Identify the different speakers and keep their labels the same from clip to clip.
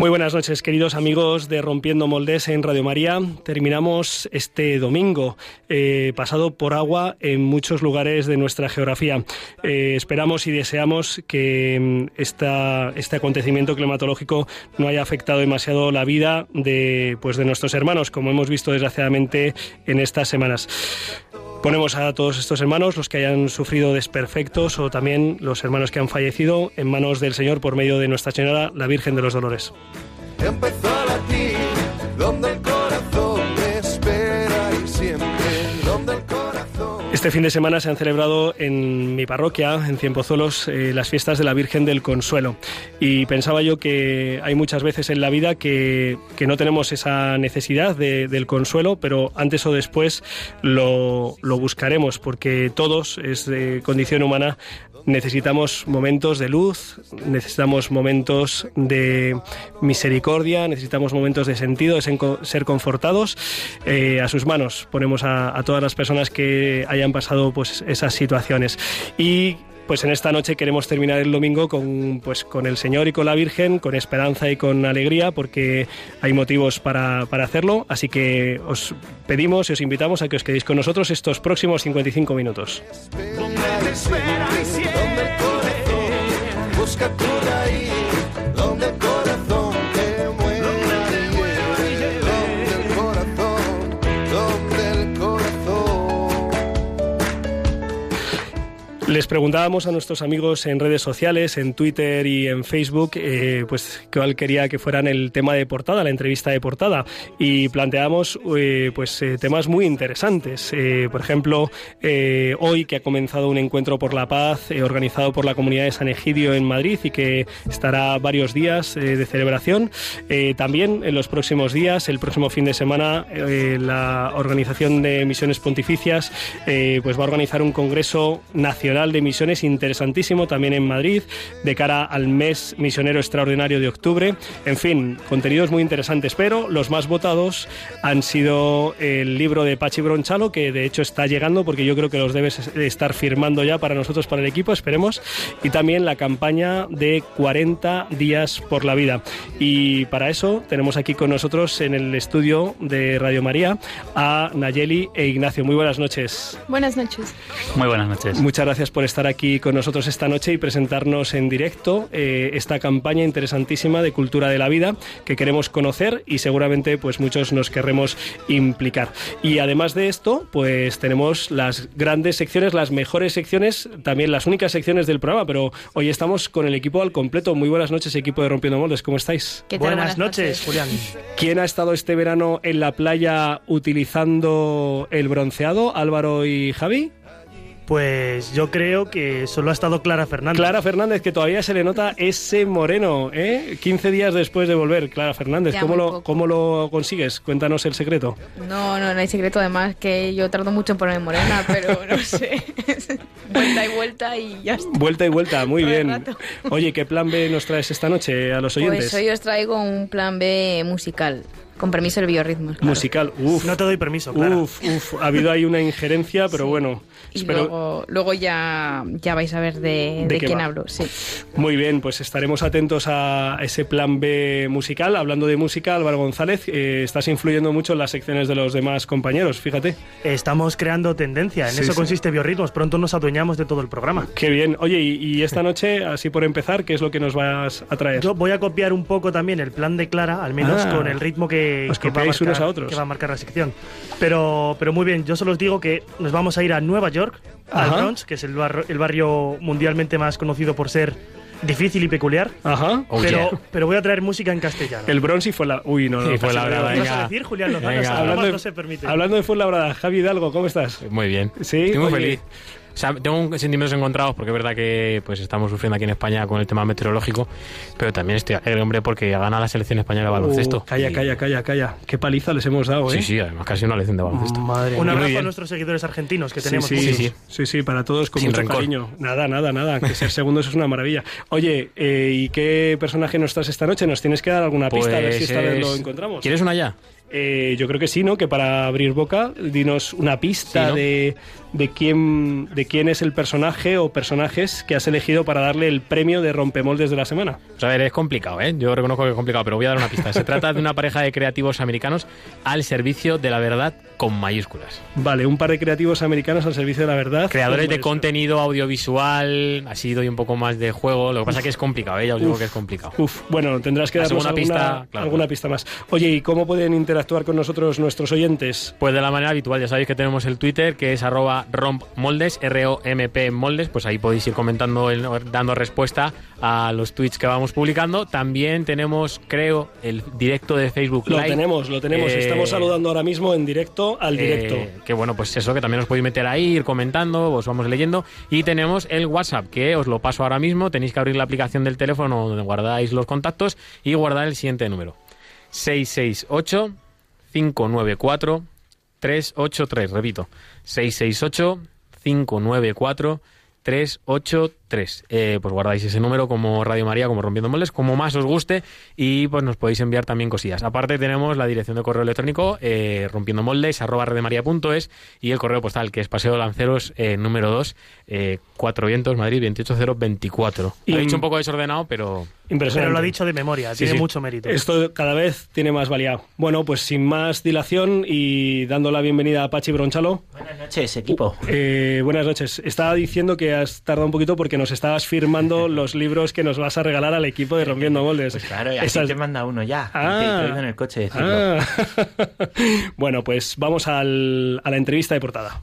Speaker 1: Muy buenas noches, queridos amigos de Rompiendo Moldes en Radio María. Terminamos este domingo, eh, pasado por agua en muchos lugares de nuestra geografía. Eh, esperamos y deseamos que mm, este acontecimiento climatológico no haya afectado demasiado la vida de, pues, de nuestros hermanos, como hemos visto desgraciadamente en estas semanas. Ponemos a todos estos hermanos, los que hayan sufrido desperfectos o también los hermanos que han fallecido, en manos del Señor por medio de Nuestra Señora, la Virgen de los Dolores. Este fin de semana se han celebrado en mi parroquia, en Cienpozuelos, eh, las fiestas de la Virgen del Consuelo. Y pensaba yo que hay muchas veces en la vida que, no tenemos esa necesidad del consuelo, pero antes o después lo, lo buscaremos, porque todos, es de condición humana, necesitamos momentos de luz, necesitamos momentos de misericordia, necesitamos momentos de sentido, de ser confortados. Eh, a sus manos ponemos a, a, todas las personas que hayan pasado pues, esas situaciones. Y pues en esta noche queremos terminar el domingo con, pues, con el Señor y con la Virgen, con esperanza y con alegría, porque hay motivos para, para hacerlo. Así que os pedimos y os invitamos a que os quedéis con nosotros estos próximos 55 minutos. Les preguntábamos a nuestros amigos en redes sociales, en Twitter y en Facebook, eh, pues cuál quería que fueran el tema de portada, la entrevista de portada, y planteamos eh, pues eh, temas muy interesantes. por ejemplo, hoy que ha comenzado un encuentro por la paz organizado por la comunidad de San Egidio en Madrid y que estará varios días de celebración. también en los próximos días, el próximo fin de semana, la organización de misiones pontificias pues va a organizar un congreso nacional de Misiones interesantísimo también en Madrid, de cara al mes misionero extraordinario de octubre. En fin, contenidos muy interesantes, pero los más votados han sido el libro de Pachi Bronchalo, que de hecho está llegando porque yo creo que los debes estar firmando ya para nosotros, para el equipo, esperemos, y también la campaña de 40 días por la vida. Y para eso tenemos aquí con nosotros en el estudio de Radio María a Nayeli e Ignacio. Muy buenas noches.
Speaker 2: Buenas noches.
Speaker 3: Muy buenas noches.
Speaker 1: Muchas gracias por estar aquí con nosotros esta noche y presentarnos en directo eh, esta campaña interesantísima de cultura de la vida que queremos conocer y seguramente pues muchos nos querremos implicar. Y además de esto, pues tenemos las grandes secciones, las mejores secciones, también las únicas secciones del programa, pero hoy estamos con el equipo al completo. Muy buenas noches, equipo de Rompiendo Moldes, ¿cómo estáis?
Speaker 2: Buenas, noches,
Speaker 1: Julián. ¿Quién ha estado este verano en la playa utilizando el bronceado? Álvaro y Javi.
Speaker 4: Pues yo creo que solo ha estado Clara Fernández.
Speaker 1: Clara Fernández, que todavía se le nota ese moreno, ¿eh? 15 días después de volver. Clara Fernández, ¿cómo lo, ¿cómo lo consigues? Cuéntanos el secreto.
Speaker 2: No, no, no hay secreto. Además que yo tardo mucho en ponerme morena, pero no sé. vuelta y vuelta y ya está.
Speaker 1: Vuelta y vuelta, muy bien. Oye, ¿qué plan B nos traes esta noche a los pues oyentes?
Speaker 2: Pues hoy os traigo un plan B musical. Con permiso del biorritmo.
Speaker 1: Musical, uff.
Speaker 4: No te doy permiso, claro.
Speaker 1: Uf, uf. Ha habido ahí una injerencia, pero bueno.
Speaker 2: Y luego, luego ya, ya vais a ver de, de, quién hablo. Sí.
Speaker 1: Muy bien, pues estaremos atentos a ese plan B musical. Hablando de música, Álvaro González, eh, estás influyendo mucho en las secciones de los demás compañeros, fíjate.
Speaker 4: Estamos creando tendencia, en eso consiste Biorritmos. Pronto nos adueñamos de todo el programa.
Speaker 1: Qué bien. Oye, y, y esta noche, así por empezar, ¿qué es lo que nos vas a traer?
Speaker 4: Yo voy a copiar un poco también el plan de Clara, al menos ah. con el ritmo que que, va a marcar,
Speaker 1: unos a otros.
Speaker 4: que va a marcar la sección. Pero, pero muy bien, yo solo os digo que nos vamos a ir a Nueva York, al Bronx, que es el, el barrio mundialmente más conocido por ser difícil y peculiar.
Speaker 1: Ajá.
Speaker 4: Oh, pero, pero voy a traer música en castellano.
Speaker 1: El Bronx y fue la. Uy, no, no.
Speaker 3: fue la verdad.
Speaker 4: ¿Qué vas a decir, Julián Lozano?
Speaker 1: Hablando de,
Speaker 4: no se permite.
Speaker 1: Hablando de Fuenlabrada, Javi Hidalgo, ¿cómo estás?
Speaker 3: Muy bien.
Speaker 1: Sí,
Speaker 3: Estoy muy feliz. Sea, tengo sentimientos encontrados porque es verdad que pues estamos sufriendo aquí en España con el tema meteorológico, pero también estoy alegre, hombre, porque gana la selección española de baloncesto.
Speaker 1: Uh, calla,
Speaker 3: Y-
Speaker 1: calla, calla, calla. Qué paliza les hemos dado, ¿eh?
Speaker 3: Sí, sí, además casi una lección de baloncesto.
Speaker 1: Madre
Speaker 4: Un abrazo a nuestros seguidores argentinos que
Speaker 1: Sí,
Speaker 4: tenemos.
Speaker 1: sí,
Speaker 4: muchos.
Speaker 3: sí.
Speaker 1: sí, sí, para todos con
Speaker 3: Sin
Speaker 1: mucho
Speaker 3: rencor.
Speaker 1: cariño. Nada, nada, nada, que ser segundos es una maravilla. Oye, eh, ¿y qué personaje nos traes esta noche? ¿Nos tienes que dar alguna pista a ver si
Speaker 3: Pues
Speaker 1: esta vez lo encontramos?
Speaker 3: ¿Quieres una ya?
Speaker 1: Eh, yo creo que sí, ¿no? Que para abrir boca, dinos una pista
Speaker 3: Sí, ¿no?
Speaker 1: de, de quién de quién es el personaje o personajes que has elegido para darle el premio de rompemoldes de la semana.
Speaker 3: Pues a ver, es complicado, ¿eh? Yo reconozco que es complicado, pero voy a dar una pista. Se trata de una pareja de creativos americanos al servicio de la verdad con mayúsculas.
Speaker 1: Vale, un par de creativos americanos al servicio de la verdad.
Speaker 3: Creadores
Speaker 1: Pues,
Speaker 3: de contenido audiovisual, ha sido y un poco más de juego. Lo que pasa es que es complicado, ¿eh? Ya os digo
Speaker 1: Uf.
Speaker 3: que es complicado.
Speaker 1: Uf, bueno, tendrás que darnos alguna,
Speaker 3: pista, claro.
Speaker 1: alguna pista más. Oye, ¿y cómo pueden interactuar con nosotros nuestros oyentes?
Speaker 3: Pues de la manera habitual, ya sabéis que tenemos el Twitter que es arroba rompmoldes, R-O-M-P moldes, pues ahí podéis ir comentando, dando respuesta a los tweets que vamos publicando. También tenemos, creo, el directo de Facebook
Speaker 1: Lo tenemos, lo tenemos.
Speaker 3: Eh,
Speaker 1: Estamos saludando ahora mismo en directo al directo.
Speaker 3: Eh, que bueno, pues eso, que también os podéis meter ahí, ir comentando, os vamos leyendo. Y tenemos el WhatsApp, que os lo paso ahora mismo. Tenéis que abrir la aplicación del teléfono donde guardáis los contactos y guardar el siguiente número. 668 594 383. Repito, 668 594 383. Eh, pues guardáis ese número como Radio María, como Rompiendo Moldes, como más os guste y pues nos podéis enviar también cosillas. Aparte tenemos la dirección de correo electrónico eh, rompiendo moldes arroba redemaria.es y el correo postal que es Paseo Lanceros eh, número 2, eh, Cuatro Vientos, Madrid 28024.
Speaker 1: Y-
Speaker 3: Lo he dicho un poco desordenado, pero
Speaker 1: Impresionante.
Speaker 4: Pero lo ha dicho de memoria,
Speaker 3: Sí,
Speaker 4: tiene
Speaker 3: sí.
Speaker 4: mucho mérito.
Speaker 1: Esto cada vez tiene más valía. Bueno, pues sin más dilación y dando la bienvenida a Pachi Bronchalo.
Speaker 5: Buenas noches, equipo.
Speaker 1: Eh, buenas noches. Estaba diciendo que has tardado un poquito porque nos estabas firmando los libros que nos vas a regalar al equipo de Rompiendo Moldes.
Speaker 5: Pues claro, y así
Speaker 1: Esas-
Speaker 5: te manda uno ya.
Speaker 1: Ah.
Speaker 5: Te, en el coche.
Speaker 1: Ah. bueno, pues vamos al- a la entrevista de portada.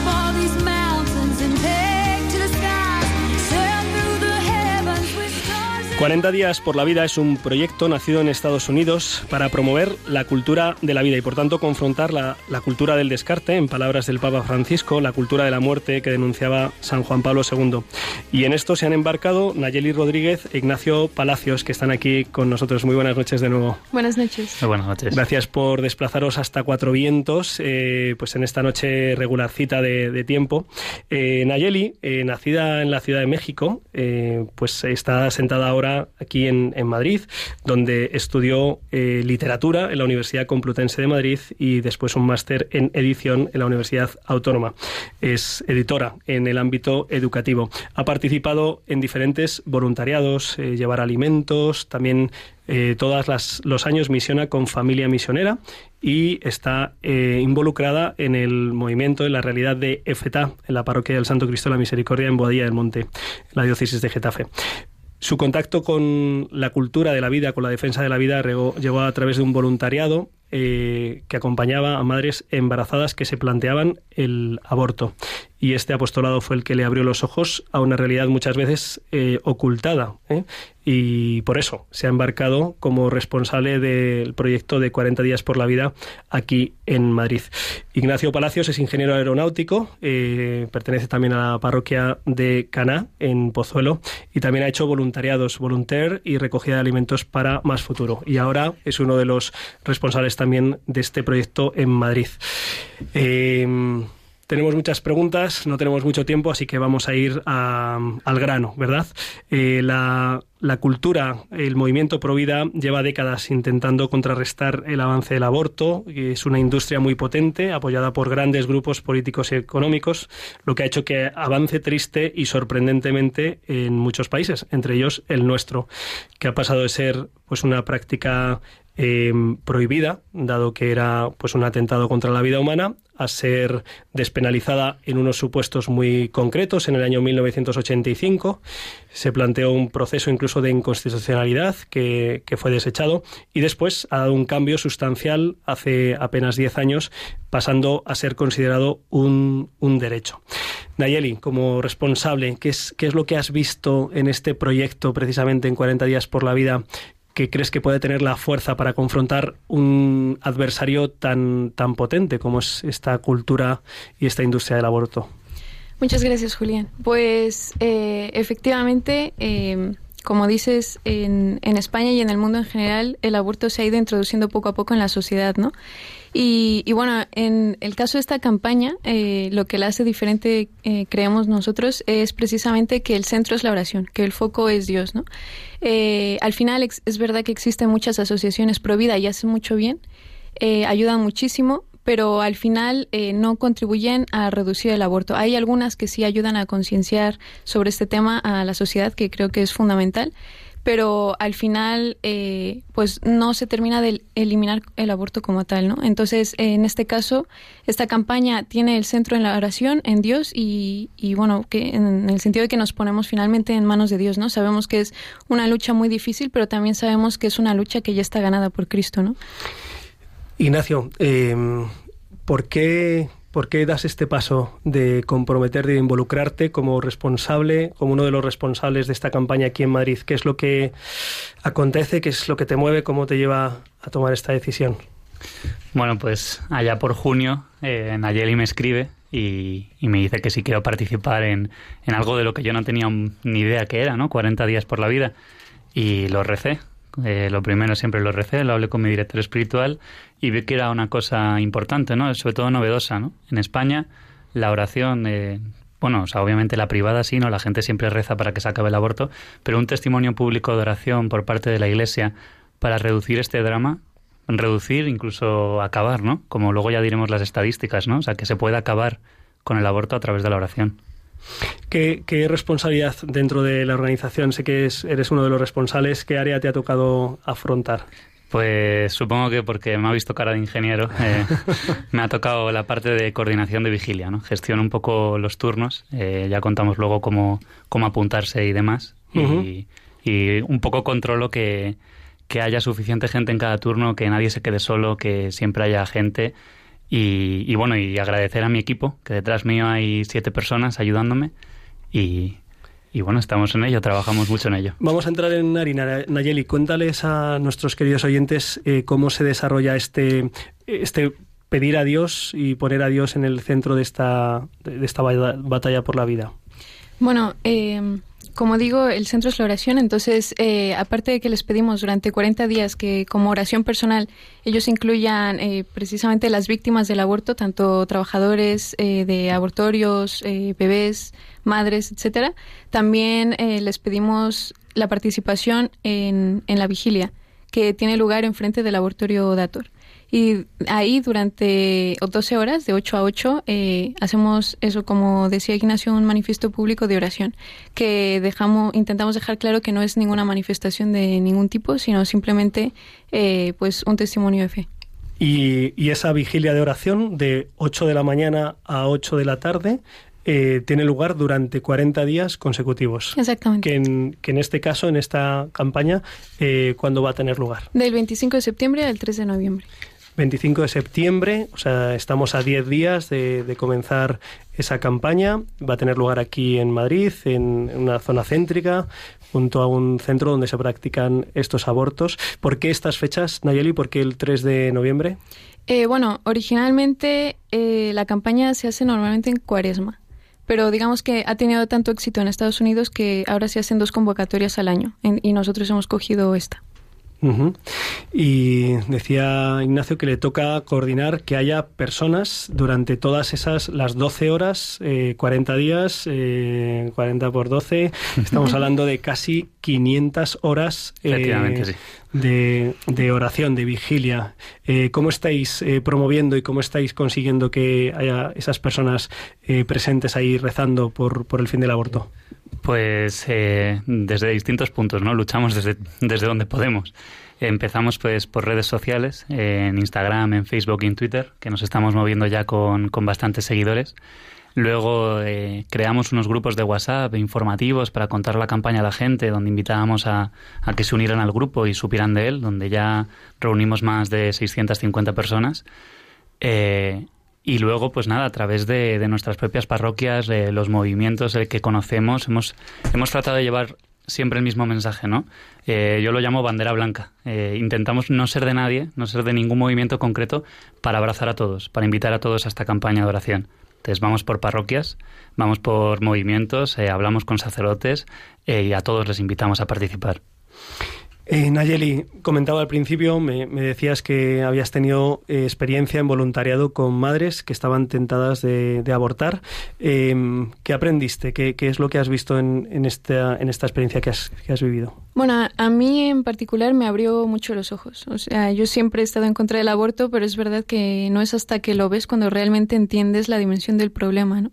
Speaker 1: 40 días por la vida es un proyecto nacido en Estados Unidos para promover la cultura de la vida y por tanto confrontar la, la cultura del descarte, en palabras del Papa Francisco, la cultura de la muerte que denunciaba San Juan Pablo II. Y en esto se han embarcado Nayeli Rodríguez e Ignacio Palacios, que están aquí con nosotros. Muy buenas noches de nuevo.
Speaker 2: Buenas noches.
Speaker 5: Muy buenas noches.
Speaker 1: Gracias por desplazaros hasta Cuatro Vientos, eh, pues en esta noche regularcita de, de tiempo. Eh, Nayeli, eh, nacida en la Ciudad de México, eh, pues está sentada ahora aquí en, Madrid, donde estudió eh, literatura en la Universidad Complutense de Madrid y después un máster en edición en la Universidad Autónoma. Es editora en el ámbito educativo. Ha participado en diferentes voluntariados, eh, llevar alimentos, también eh, todos los años misiona con Familia Misionera y está involucrada en el movimiento, en la realidad de EFETA, en la parroquia del Santo Cristo de la Misericordia en Boadilla del Monte, en la diócesis de Getafe. Su contacto con la cultura de la vida, con la defensa de la vida, llegó a través de un voluntariado eh, que acompañaba a madres embarazadas que se planteaban el aborto. Y este apostolado fue el que le abrió los ojos a una realidad muchas veces eh, ocultada. ¿eh? Y por eso se ha embarcado como responsable del proyecto de 40 días por la vida aquí en Madrid. Ignacio Palacios es ingeniero aeronáutico, eh, pertenece también a la parroquia de Caná, en Pozuelo, y también ha hecho voluntariados, volunteer y recogida de alimentos para Más Futuro. Y ahora es uno de los responsables también de este proyecto en Madrid. Eh, tenemos muchas preguntas, no tenemos mucho tiempo, así que vamos a ir al grano, ¿verdad? Eh, la, cultura, el movimiento Provida lleva décadas intentando contrarrestar el avance del aborto. Es una industria muy potente, apoyada por grandes grupos políticos y económicos, lo que ha hecho que avance triste y sorprendentemente en muchos países, entre ellos el nuestro, que ha pasado de ser pues una práctica eh, prohibida, dado que era pues un atentado contra la vida humana, a ser despenalizada en unos supuestos muy concretos. En el año 1985 se planteó un proceso incluso de inconstitucionalidad que, que fue desechado y después ha dado un cambio sustancial hace apenas 10 años, pasando a ser considerado un, un derecho. Nayeli, como responsable, ¿qué es, ¿qué es lo que has visto en este proyecto precisamente en 40 días por la vida que crees que puede tener la fuerza para confrontar un adversario tan, tan potente como es esta cultura y esta industria del aborto?
Speaker 2: Muchas gracias, Julián. Pues eh, efectivamente, eh, como dices, en, en España y en el mundo en general, el aborto se ha ido introduciendo poco a poco en la sociedad, ¿no? Y, y bueno, en el caso de esta campaña, eh, lo que la hace diferente, eh, creemos nosotros, es precisamente que el centro es la oración, que el foco es Dios, ¿no? Eh, al final ex- es verdad que existen muchas asociaciones pro vida y hacen mucho bien, eh, ayudan muchísimo, pero al final eh, no contribuyen a reducir el aborto. Hay algunas que sí ayudan a concienciar sobre este tema a la sociedad, que creo que es fundamental, pero al final eh, pues no se termina de eliminar el aborto como tal, ¿no? Entonces, en este caso, esta campaña tiene el centro en la oración, en Dios y, y bueno, que en el sentido de que nos ponemos finalmente en manos de Dios, ¿no? Sabemos que es una lucha muy difícil, pero también sabemos que es una lucha que ya está ganada por Cristo, ¿no?
Speaker 1: Ignacio, eh, ¿por, qué, ¿por qué das este paso de comprometerte, de involucrarte como responsable, como uno de los responsables de esta campaña aquí en Madrid? ¿Qué es lo que acontece? ¿Qué es lo que te mueve? ¿Cómo te lleva a tomar esta decisión?
Speaker 6: Bueno, pues allá por junio eh, Nayeli me escribe y, me dice que si quiero participar en, en algo de lo que yo no tenía ni idea que era, ¿no? 40 días por la vida. Y lo recé. Eh, lo primero siempre lo recé, lo hablé con mi director espiritual y vi que era una cosa importante, ¿no? Sobre todo novedosa, ¿no? En España la oración, eh, bueno, o sea, obviamente la privada sí, ¿no? La gente siempre reza para que se acabe el aborto, pero un testimonio público de oración por parte de la Iglesia para reducir este drama, reducir, incluso acabar, ¿no? Como luego ya diremos las estadísticas, ¿no? O sea, que se puede acabar con el aborto a través de la oración.
Speaker 1: ¿Qué, qué responsabilidad dentro de la organización? Sé que es- eres uno de los responsables. ¿Qué área te ha tocado afrontar?
Speaker 6: Pues supongo que porque me ha visto cara de ingeniero, eh, me ha tocado la parte de coordinación de vigilia, ¿no? Gestiono un poco los turnos, eh, ya contamos luego cómo, cómo apuntarse y demás. Y- y, un poco controlo que, que haya suficiente gente en cada turno, que nadie se quede solo, que siempre haya gente. Y, y bueno, y agradecer a mi equipo, que detrás mío hay siete personas ayudándome. Y, y bueno, estamos en ello, trabajamos mucho en ello.
Speaker 1: Vamos a entrar en harina. Nayeli, cuéntales a nuestros queridos oyentes eh, cómo se desarrolla este, este pedir a Dios y poner a Dios en el centro de esta, de esta ba- batalla por la vida.
Speaker 2: Bueno, eh, como digo, el centro es la oración, entonces, eh, aparte de que les pedimos durante 40 días que como oración personal ellos incluyan eh, precisamente las víctimas del aborto, tanto trabajadores eh, de abortorios, eh, bebés, madres, etcétera, también eh, les pedimos la participación en, en la vigilia que tiene lugar enfrente del abortorio Dator. Y ahí durante 12 horas, de 8 a 8, eh, hacemos eso, como decía Ignacio, un manifiesto público de oración, que dejamos, intentamos dejar claro que no es ninguna manifestación de ningún tipo, sino simplemente eh, pues un testimonio de fe.
Speaker 1: Y, y esa vigilia de oración de 8 de la mañana a 8 de la tarde eh, tiene lugar durante 40 días consecutivos.
Speaker 2: Exactamente.
Speaker 1: Que en, que en este caso, en esta campaña, eh, ¿cuándo va a tener lugar?
Speaker 2: Del 25 de septiembre al 3 de noviembre.
Speaker 1: 25 de septiembre, o sea, estamos a 10 días de, comenzar esa campaña. Va a tener lugar aquí en Madrid, en, en una zona céntrica, junto a un centro donde se practican estos abortos. ¿Por qué estas fechas, Nayeli? ¿Por qué el 3 de noviembre?
Speaker 2: Eh, bueno, originalmente eh, la campaña se hace normalmente en cuaresma, pero digamos que ha tenido tanto éxito en Estados Unidos que ahora se hacen dos convocatorias al año en- y nosotros hemos cogido esta.
Speaker 1: Ujú. Y decía Ignacio que le toca coordinar que haya personas durante todas esas, las 12 horas, eh, 40 días, eh, 40 por 12, estamos hablando de casi 500 horas eh,
Speaker 6: sí.
Speaker 1: de, de oración, de vigilia. Eh, ¿Cómo estáis eh, promoviendo y cómo estáis consiguiendo que haya esas personas eh, presentes ahí rezando por, por el fin del aborto?
Speaker 6: Pues eh, desde distintos puntos, ¿no? Luchamos desde, desde donde podemos. Empezamos pues por redes sociales, en Instagram, en Facebook y en Twitter, que nos estamos moviendo ya con, con bastantes seguidores. Luego eh, creamos unos grupos de WhatsApp informativos para contar la campaña a la gente, donde invitábamos a, a que se unieran al grupo y supieran de él, donde ya reunimos más de 650 personas. Eh, y luego, pues nada, a través de, de nuestras propias parroquias, de los movimientos eh, que conocemos, hemos, hemos tratado de llevar siempre el mismo mensaje, ¿no? Eh, yo lo llamo bandera blanca. Eh, intentamos no ser de nadie, no ser de ningún movimiento concreto, para abrazar a todos, para invitar a todos a esta campaña de oración. Entonces vamos por parroquias, vamos por movimientos, eh, hablamos con sacerdotes eh, y a todos les invitamos a participar.
Speaker 1: Eh, Nayeli, comentaba al principio, me, decías que habías tenido eh, experiencia en voluntariado con madres que estaban tentadas de, abortar. Eh, ¿Qué aprendiste? ¿Qué, es lo que has visto en, en esta, en esta experiencia que has, que has vivido?
Speaker 2: Bueno, a- a mí en particular me abrió mucho los ojos. O sea, yo siempre he estado en contra del aborto, pero es verdad que no es hasta que lo ves cuando realmente entiendes la dimensión del problema, ¿no?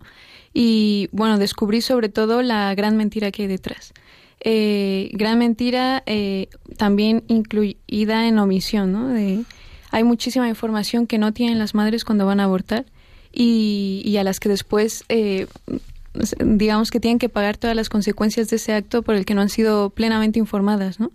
Speaker 2: Y bueno, descubrí sobre todo la gran mentira que hay detrás. Eh, gran mentira eh, también incluida en omisión, ¿no? De- hay muchísima información que no tienen las madres cuando van a abortar y, y a las que después eh, digamos que tienen que pagar todas las consecuencias de ese acto por el que no han sido plenamente informadas, ¿no?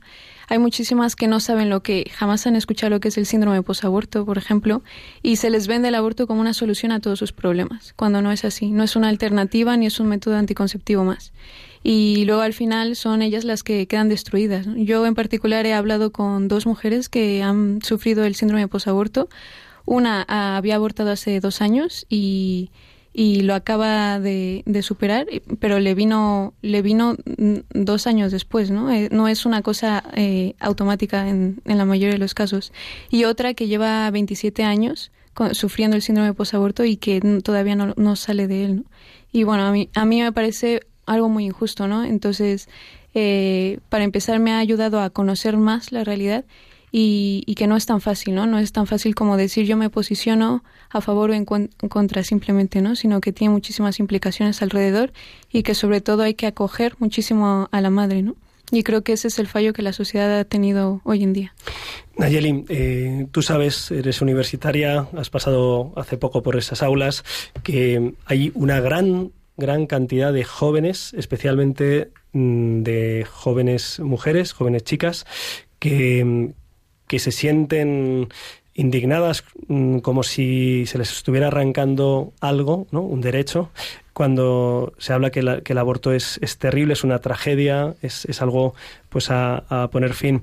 Speaker 2: Hay muchísimas que no saben lo que, jamás han escuchado lo que es el síndrome posaborto, por ejemplo, y se les vende el aborto como una solución a todos sus problemas, cuando no es así, no es una alternativa ni es un método anticonceptivo más. Y luego al final son ellas las que quedan destruidas. Yo en particular he hablado con dos mujeres que han sufrido el síndrome posaborto. Una ah, había abortado hace dos años y, y lo acaba de, de superar, pero le vino, le vino mm, dos años después, ¿no? Eh, no es una cosa eh, automática en, la mayoría de los casos. Y otra que lleva 27 años sufriendo el síndrome de posaborto y que todavía no, no sale de él, ¿no? Y bueno, a mí, a mí me parece algo muy injusto, ¿no? Entonces, eh, para empezar, me ha ayudado a conocer más la realidad y, y que no es tan fácil, ¿no? No es tan fácil como decir yo me posiciono a favor o en, contra simplemente, ¿no? Sino que tiene muchísimas implicaciones alrededor y que sobre todo hay que acoger muchísimo a la madre, ¿no? Y creo que ese es el fallo que la sociedad ha tenido hoy en día.
Speaker 1: Nayeli, eh, tú sabes, eres universitaria, has pasado hace poco por esas aulas, que hay una gran, gran cantidad de jóvenes, especialmente mm, de jóvenes mujeres, jóvenes chicas, que, mm, que se sienten indignadas mm, como si se les estuviera arrancando algo, ¿no? un derecho, cuando se habla que, que el aborto es, es terrible, es una tragedia, es, es algo pues a, a poner fin.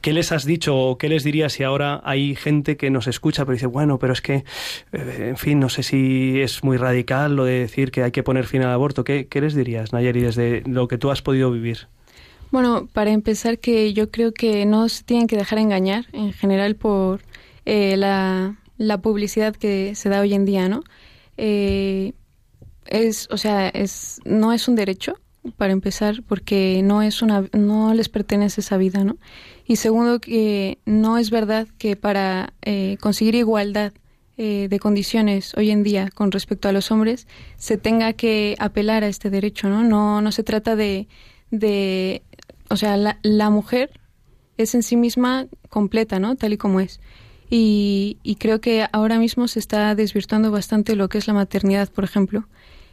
Speaker 1: ¿Qué les has dicho o qué les dirías si ahora hay gente que nos escucha pero dice, bueno, pero es que, eh, en fin, no sé si es muy radical lo de decir que hay que poner fin al aborto? ¿Qué, qué les dirías, Nayeri, desde lo que tú has podido vivir?
Speaker 2: Bueno, para empezar, que yo creo que no se tienen que dejar engañar en general por eh, la, la publicidad que se da hoy en día, ¿no? Eh, es, o sea, es, no es un derecho para empezar, porque no es una, no les pertenece esa vida, ¿no? Y segundo, que no es verdad que para eh, conseguir igualdad eh, de condiciones hoy en día con respecto a los hombres se tenga que apelar a este derecho, ¿no? No, no se trata de, de o sea, la, la mujer es en sí misma completa, ¿no? Tal y como es. Y, y creo que ahora mismo se está desvirtuando bastante lo que es la maternidad, por ejemplo.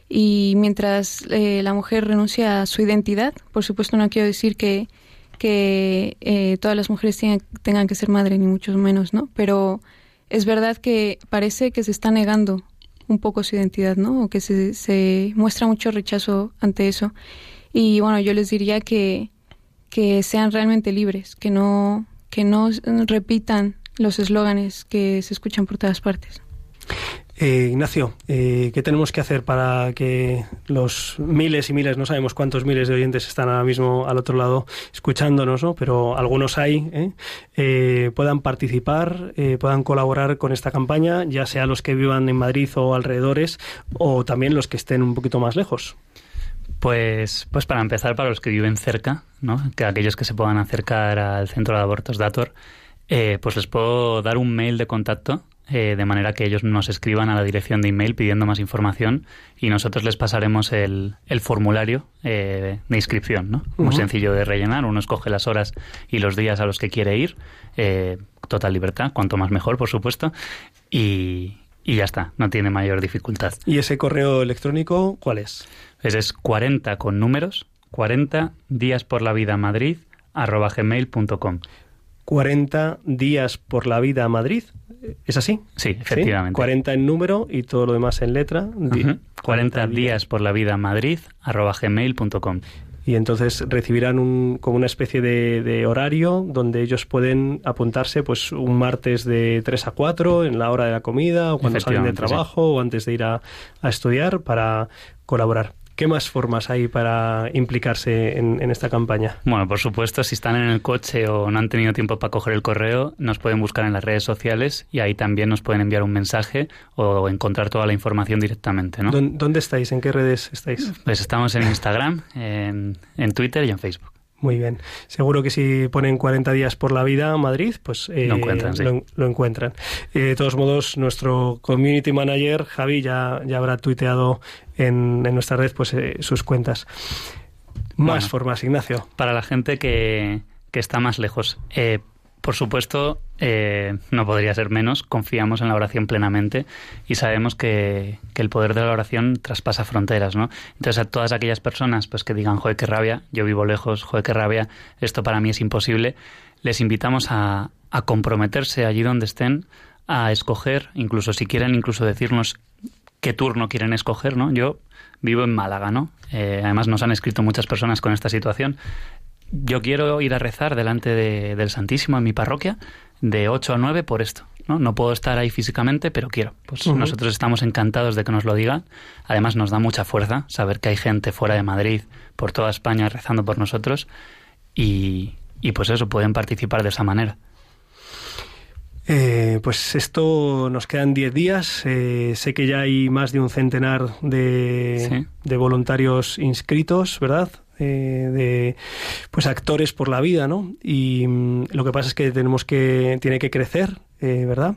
Speaker 2: Y mientras eh, la mujer renuncia a su identidad, por supuesto no quiero decir que, que eh, todas las mujeres tengan, que ser madre, ni mucho menos, ¿no? Pero es verdad que parece que se está negando un poco su identidad, ¿no? O que se, se muestra mucho rechazo ante eso. Y bueno, yo les diría que, que sean realmente libres, que no, que no repitan los eslóganes que se escuchan por todas partes.
Speaker 1: Eh, Ignacio, eh, ¿qué tenemos que hacer para que los miles y miles, no sabemos cuántos miles de oyentes están ahora mismo al otro lado escuchándonos, ¿no? pero algunos hay, ¿eh? Eh, puedan participar, eh, puedan colaborar con esta campaña, ya sea los que vivan en Madrid o alrededores, o también los que estén un poquito más lejos?
Speaker 6: Pues, pues para empezar, para los que viven cerca, ¿no? que aquellos que se puedan acercar al centro de abortos Dator, pues les puedo dar un mail de contacto eh, de manera que ellos nos escriban a la dirección de email pidiendo más información y nosotros les pasaremos el, el formulario eh, de inscripción, ¿no? Muy sencillo de rellenar, uno escoge las horas y los días a los que quiere ir, eh, total libertad, cuanto más mejor, por supuesto, y, y ya está, no tiene mayor dificultad.
Speaker 1: ¿Y ese correo electrónico cuál es?
Speaker 6: Ese es 40 con números, 40 días por la vida Madrid, arroba gmail.com.
Speaker 1: 40 días por la vida a Madrid. ¿Es así?
Speaker 6: Sí, efectivamente.
Speaker 1: 40 en número y todo lo demás en letra.
Speaker 6: 40 días por la vida Madrid, arroba gmail.com.
Speaker 1: Y entonces recibirán un, como una especie de, de horario donde ellos pueden apuntarse pues un martes de 3 a 4 en la hora de la comida o cuando salen de
Speaker 6: sí.
Speaker 1: trabajo o antes de ir a, a estudiar para colaborar. ¿Qué más formas hay para implicarse en, en esta campaña?
Speaker 6: Bueno, por supuesto, si están en el coche o no han tenido tiempo para coger el correo, nos pueden buscar en las redes sociales y ahí también nos pueden enviar un mensaje o encontrar toda la información directamente, ¿no?
Speaker 1: ¿Dó- ¿Dónde estáis? ¿En qué redes estáis?
Speaker 6: Pues estamos en Instagram, en, en Twitter y en Facebook.
Speaker 1: Muy bien. Seguro que si ponen 40 días por la vida Madrid, pues eh,
Speaker 6: Lo encuentran, sí.
Speaker 1: lo, lo encuentran. Eh, de todos modos, nuestro community manager, Javi, ya, ya habrá tuiteado en, en nuestra red pues, eh, sus cuentas. Más
Speaker 6: Bueno.
Speaker 1: formas, Ignacio.
Speaker 6: Para la gente que, que está más lejos, eh, por supuesto, eh, no podría ser menos, confiamos en la oración plenamente y sabemos que, que el poder de la oración traspasa fronteras, ¿no? Entonces a todas aquellas personas pues que digan, joder, qué rabia, yo vivo lejos, joder, qué rabia, esto para mí es imposible, les invitamos a, a comprometerse allí donde estén, a escoger, incluso si quieren, incluso decirnos qué turno quieren escoger, ¿no? Yo vivo en Málaga, ¿no? Eh, además nos han escrito muchas personas con esta situación. Yo quiero ir a rezar delante de- del Santísimo en mi parroquia de 8 a 9 por esto, ¿no? No puedo estar ahí físicamente, pero quiero. Pues nosotros estamos encantados de que nos lo digan. Además nos da mucha fuerza saber que hay gente fuera de Madrid, por toda España, rezando por nosotros y, y pues eso, pueden participar de esa manera.
Speaker 1: Eh, pues esto nos quedan 10 días. Eh, sé que ya hay más de un centenar de,
Speaker 6: Sí.
Speaker 1: de voluntarios inscritos, ¿verdad? Eh, de pues actores por la vida, ¿no? Y mm, lo que pasa es que tenemos que tiene que crecer, eh, ¿verdad?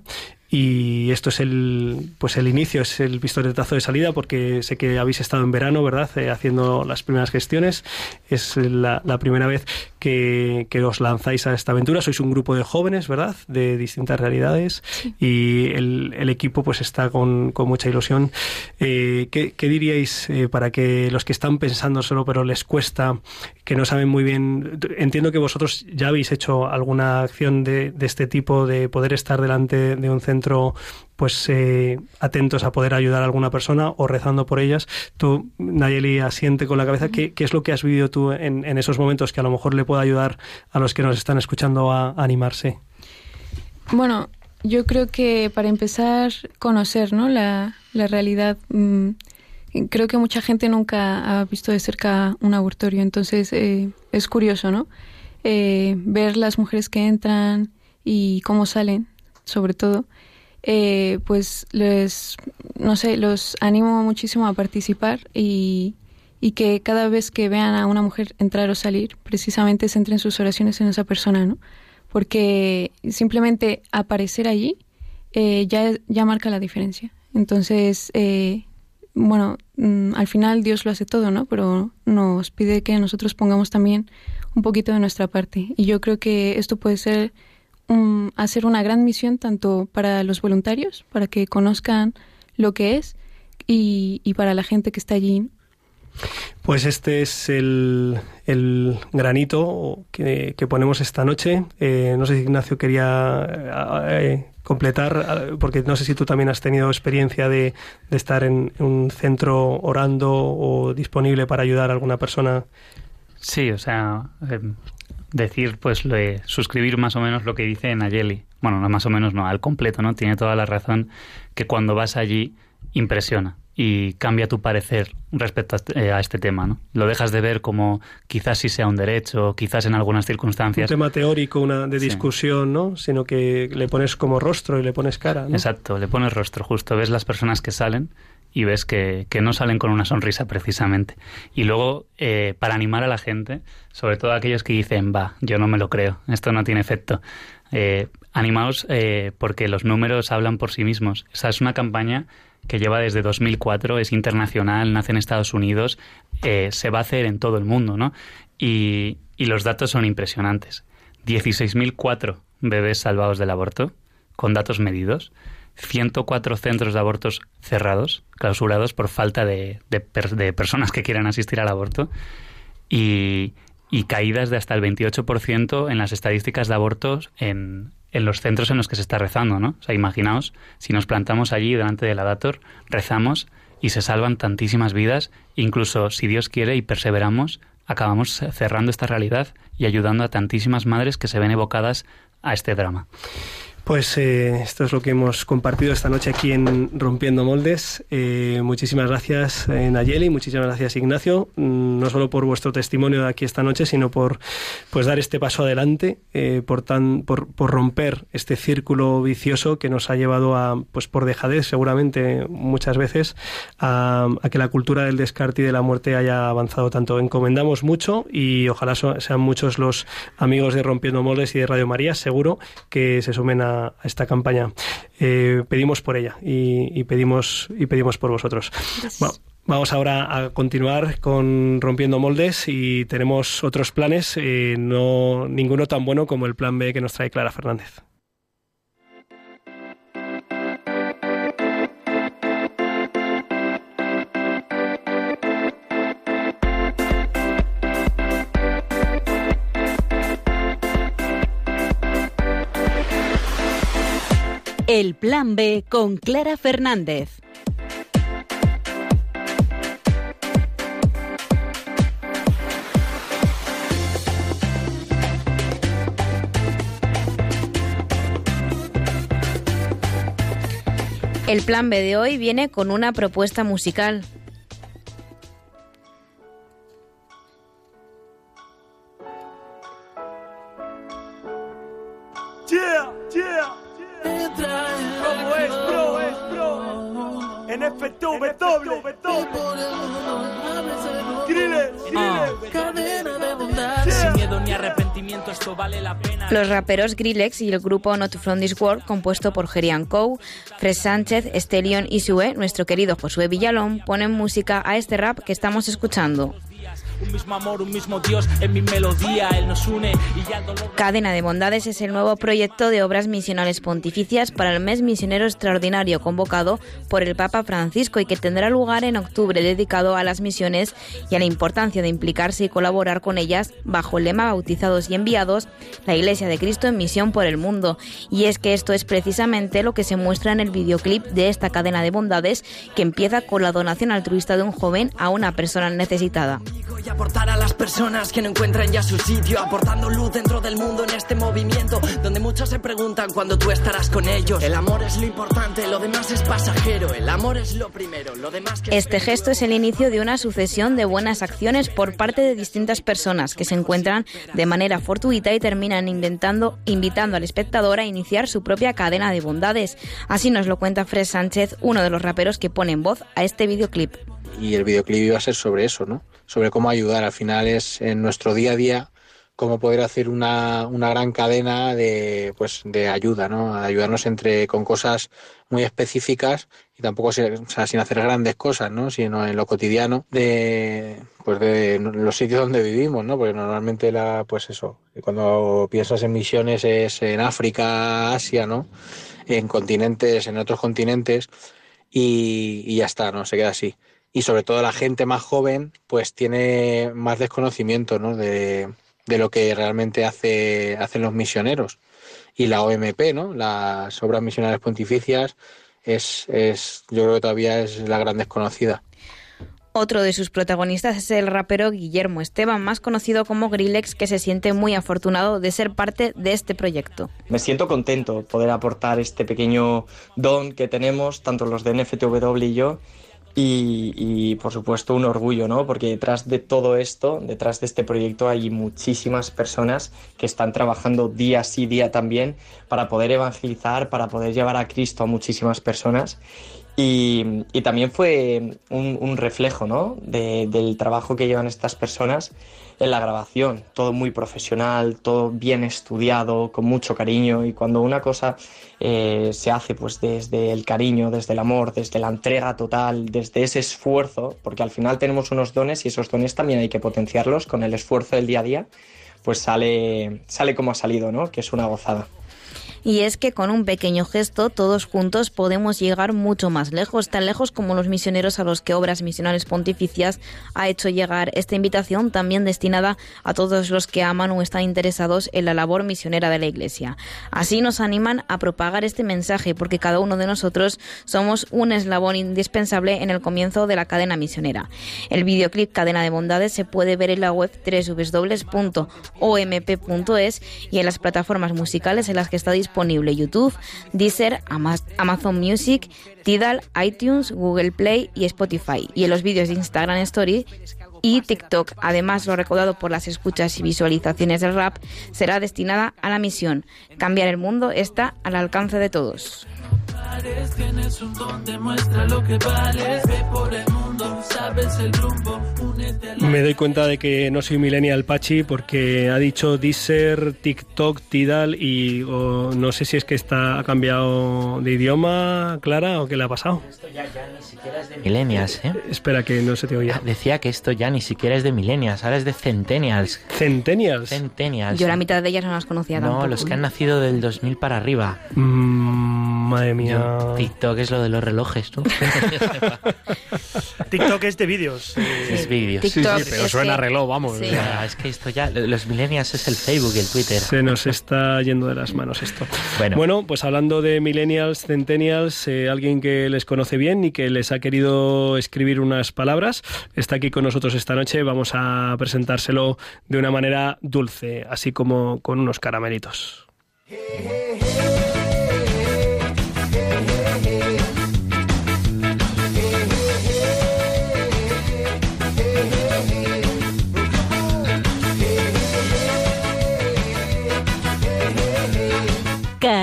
Speaker 1: Y esto es el pues el inicio, es el pistoletazo de salida, porque sé que habéis estado en verano, ¿verdad? Eh, haciendo las primeras gestiones. Es la, la primera vez que, que os lanzáis a esta aventura. Sois un grupo de jóvenes, ¿verdad? De distintas realidades. Y el, el equipo pues está con, con mucha ilusión. Eh, ¿qué, qué diríais eh, para que los que están pensando solo pero les cuesta, que no saben muy bien? Entiendo que vosotros ya habéis hecho alguna acción de, de este tipo, de poder estar delante de un centro pues eh, atentos a poder ayudar a alguna persona o rezando por ellas. Tú, Nayeli, asiente con la cabeza. ¿Qué, es lo que has vivido tú en, en esos momentos que a lo mejor le pueda ayudar a los que nos están escuchando a, a animarse?
Speaker 2: Bueno, yo creo que para empezar, conocer ¿no? la, la realidad. mm, creo que mucha gente nunca ha visto de cerca un abortorio, entonces eh, es curioso, ¿no? Eh, ver las mujeres que entran y cómo salen, sobre todo. Eh, pues les, no sé, los animo muchísimo a participar y, y que cada vez que vean a una mujer entrar o salir, precisamente centren sus oraciones en esa persona, ¿no? Porque simplemente aparecer allí eh, ya, ya marca la diferencia. Entonces, eh, bueno, mm, al final Dios lo hace todo, ¿no? Pero nos pide que nosotros pongamos también un poquito de nuestra parte. Y yo creo que esto puede ser un- hacer una gran misión tanto para los voluntarios, para que conozcan lo que es, y, y para la gente que está allí.
Speaker 1: Pues este es el, el granito que, que ponemos esta noche. Eh, no sé si Ignacio quería eh, completar, eh, porque no sé si tú también has tenido experiencia de, de estar en un centro orando o disponible para ayudar a alguna persona.
Speaker 6: Sí, o sea, eh, decir, pues, lo de suscribir más o menos lo que dice Nayeli. Bueno, no más o menos, no, al completo, ¿no? Tiene toda la razón que cuando vas allí impresiona y cambia tu parecer respecto a este, eh, este tema, ¿no? Lo dejas de ver como quizás sí sea un derecho, quizás en algunas
Speaker 1: Un
Speaker 6: circunstancias.
Speaker 1: tema teórico, una de
Speaker 6: Sí.
Speaker 1: discusión, ¿no? Sino que le pones como rostro y le pones cara, ¿no?
Speaker 6: Exacto, le pones rostro justo, ves las personas que salen y ves que, que no salen con una sonrisa precisamente. Y luego, eh, para animar a la gente, sobre todo aquellos que dicen, va, yo no me lo creo, esto no tiene efecto, eh, animaos eh, porque los números hablan por sí mismos. Esa es una campaña que lleva desde 2004, es internacional, nace en Estados Unidos, se va a hacer en todo el mundo, ¿no? Y, y los datos son impresionantes. 16.004 bebés salvados del aborto, con datos medidos. 104 centros de abortos cerrados, clausurados por falta de, de per- de personas que quieran asistir al aborto. Y, caídas de hasta el 28% en las estadísticas de abortos en, los centros en los que se está rezando, ¿no? O sea, imaginaos, si nos plantamos allí delante de la dator, rezamos y se salvan tantísimas vidas, incluso si Dios quiere y perseveramos, acabamos cerrando esta realidad y ayudando a tantísimas madres que se ven evocadas a este drama.
Speaker 1: Pues eh, esto es lo que hemos compartido esta noche aquí en Rompiendo Moldes. Eh, muchísimas gracias eh, Nayeli, muchísimas gracias Ignacio, mm, no solo por vuestro testimonio de aquí esta noche, sino por pues dar este paso adelante, eh, por tan por, por romper este círculo vicioso que nos ha llevado a pues por dejadez seguramente muchas veces a, a que la cultura del descarte y de la muerte haya avanzado tanto. Encomendamos mucho y ojalá sean muchos los amigos de Rompiendo Moldes y de Radio María, seguro que se sumen a, a esta campaña. Eh, pedimos por ella y, y pedimos y pedimos por vosotros. Va- Vamos ahora a continuar con Rompiendo Moldes y tenemos otros planes, eh, no ninguno tan bueno como el plan B que nos trae Clara Fernández.
Speaker 7: El Plan B con Clara Fernández.
Speaker 8: El plan B de hoy viene con una propuesta musical. Los raperos Skrillex y el grupo Not From This World, compuesto por Gerian Cow, Fred Sánchez, Estelion y Sue, nuestro querido Josué Villalón, ponen música a este rap que estamos escuchando.
Speaker 9: Un mismo amor, un mismo Dios en mi melodía, Él nos une y ya el dolor.
Speaker 8: Cadena de Bondades es el nuevo proyecto de obras misionales pontificias para el mes misionero extraordinario convocado por el Papa Francisco y que tendrá lugar en octubre dedicado a las misiones y a la importancia de implicarse y colaborar con ellas bajo el lema Bautizados y Enviados, la Iglesia de Cristo en misión por el mundo. Y es que esto es precisamente lo que se muestra en el videoclip de esta cadena de bondades que empieza con la donación altruista de un joven a una persona necesitada.
Speaker 10: Aportar a las personas que no encuentran ya su sitio, aportando luz dentro del mundo en este movimiento, donde muchos se preguntan cuándo tú estarás con ellos. El amor es lo importante, lo demás es pasajero, el amor es lo primero, lo demás que...
Speaker 8: Este gesto es el inicio de una sucesión de buenas acciones por parte de distintas personas que se encuentran de manera fortuita y terminan inventando, invitando al espectador a iniciar su propia cadena de bondades. Así nos lo cuenta Fred Sánchez, uno de los raperos que ponen voz a este videoclip.
Speaker 11: Y el videoclip iba a ser sobre eso, ¿no? Sobre cómo ayudar. Al final es en nuestro día a día cómo poder hacer una, una gran cadena de, pues, de ayuda, ¿no? Ayudarnos entre, con cosas muy específicas y tampoco sin hacer grandes cosas, ¿no? Sino en lo cotidiano de, pues de los sitios donde vivimos, ¿no? Porque normalmente la, pues eso, cuando piensas en misiones es en África, Asia, ¿no? En continentes, en otros continentes y ya está, ¿no? Se queda así. Y sobre todo la gente más joven, pues tiene más desconocimiento, ¿no? De, de lo que realmente hace, hacen los misioneros. Y la OMP, ¿no? Las obras misionales pontificias, es, es, yo creo que todavía es la gran desconocida.
Speaker 8: Otro de sus protagonistas es el rapero Guillermo Esteban, más conocido como Grillex, que se siente muy afortunado de ser parte de este proyecto.
Speaker 12: Me siento contento poder aportar este pequeño don que tenemos, tanto los de NFTW y yo, y, por supuesto un orgullo, ¿no? Porque detrás de todo esto, detrás de este proyecto hay muchísimas personas que están trabajando día sí día también para poder evangelizar, para poder llevar a Cristo a muchísimas personas. Y, y también fue un, reflejo, ¿no? De, del trabajo que llevan estas personas en la grabación, todo muy profesional, todo bien estudiado, con mucho cariño y cuando una cosa eh, se hace pues desde el cariño, desde el amor, desde la entrega total, desde ese esfuerzo, porque al final tenemos unos dones y esos dones también hay que potenciarlos con el esfuerzo del día a día, pues sale, sale como ha salido, ¿no? Que es una gozada.
Speaker 8: Y es que con un pequeño gesto, todos juntos podemos llegar mucho más lejos, tan lejos como los misioneros a los que Obras Misionales Pontificias ha hecho llegar esta invitación, también destinada a todos los que aman o están interesados en la labor misionera de la Iglesia. Así nos animan a propagar este mensaje, porque cada uno de nosotros somos un eslabón indispensable en el comienzo de la cadena misionera. El videoclip Cadena de Bondades se puede ver en la web www.omp.es y en las plataformas musicales en las que está disponible disponible YouTube, Deezer, Amazon Music, Tidal, iTunes, Google Play y Spotify. Y en los vídeos de Instagram Story y TikTok. Además, lo recaudado por las escuchas y visualizaciones del rap será destinada a la misión. Cambiar el mundo está al alcance de todos.
Speaker 13: Tienes un don, demuestra lo que vales. Ve por el mundo, sabes el rumbo. Únete
Speaker 1: Me doy cuenta de que no soy millennial Pachi porque ha dicho Deezer, TikTok, Tidal y no sé si es que está ha cambiado de idioma, Clara, o qué le ha pasado.
Speaker 5: Esto ya, ya ni siquiera es de millennials, ¿eh?
Speaker 1: Espera que no se te oía.
Speaker 5: Decía que esto ya ni siquiera es de millennials, ahora es de centennials.
Speaker 1: ¿Centennials?
Speaker 5: Centennials.
Speaker 8: Yo la mitad de ellas no las conocía
Speaker 5: No,
Speaker 8: tampoco.
Speaker 5: los que han nacido del 2000 para arriba.
Speaker 1: Mm, madre mía.
Speaker 5: Yo- TikTok es lo de los relojes, ¿tú?
Speaker 4: TikTok es de vídeos. eh,
Speaker 5: es vídeos.
Speaker 8: TikTok
Speaker 3: Pero suena reloj, vamos.
Speaker 8: Sí.
Speaker 5: Ya, es que esto ya, los millennials es el Facebook y el Twitter.
Speaker 1: Se nos está yendo de las manos esto.
Speaker 5: Bueno.
Speaker 1: pues hablando de millennials, centennials, eh, alguien que les conoce bien y que les ha querido escribir unas palabras, está aquí con nosotros esta noche. Vamos a presentárselo de una manera dulce, así como con unos caramelitos.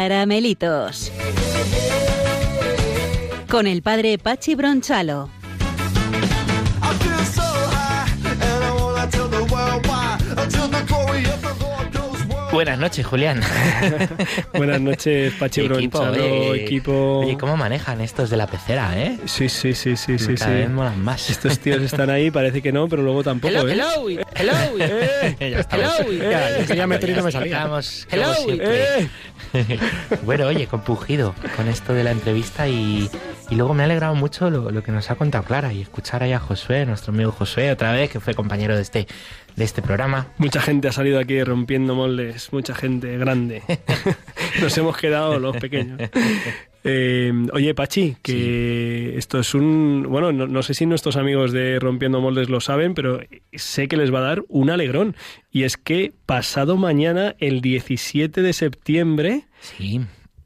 Speaker 7: Caramelitos. Con el padre Pachi Bronchalo.
Speaker 5: Buenas noches, Julián.
Speaker 1: Buenas noches, Pachi
Speaker 5: Equipo, eh.
Speaker 1: equipo.
Speaker 5: Oye, ¿cómo manejan estos de la pecera, eh?
Speaker 1: Sí, sí, sí, sí, sí,
Speaker 5: Cada
Speaker 1: sí.
Speaker 5: vez molan más.
Speaker 1: Estos tíos están ahí, parece que no, pero luego tampoco,
Speaker 5: Hello,
Speaker 1: ¿eh?
Speaker 5: hello, hello.
Speaker 1: Eh,
Speaker 5: Ya estamos.
Speaker 3: hello. Ya, yo quería meter y no me salía.
Speaker 5: Estamos,
Speaker 3: Hello.
Speaker 1: eh.
Speaker 5: bueno, oye, compungido con esto de la entrevista y, y luego me ha alegrado mucho lo, lo que nos ha contado Clara y escuchar ahí a Josué, nuestro amigo Josué, otra vez, que fue compañero de este, de este programa.
Speaker 1: Mucha gente ha salido aquí rompiendo moldes, mucha gente grande. Nos hemos quedado los pequeños. Eh, oye, Pachi, que esto es un... Bueno, no, no sé si nuestros amigos de Rompiendo Moldes lo saben, pero sé que les va a dar un alegrón. Y es que pasado mañana, el 17 de septiembre,
Speaker 5: Sí.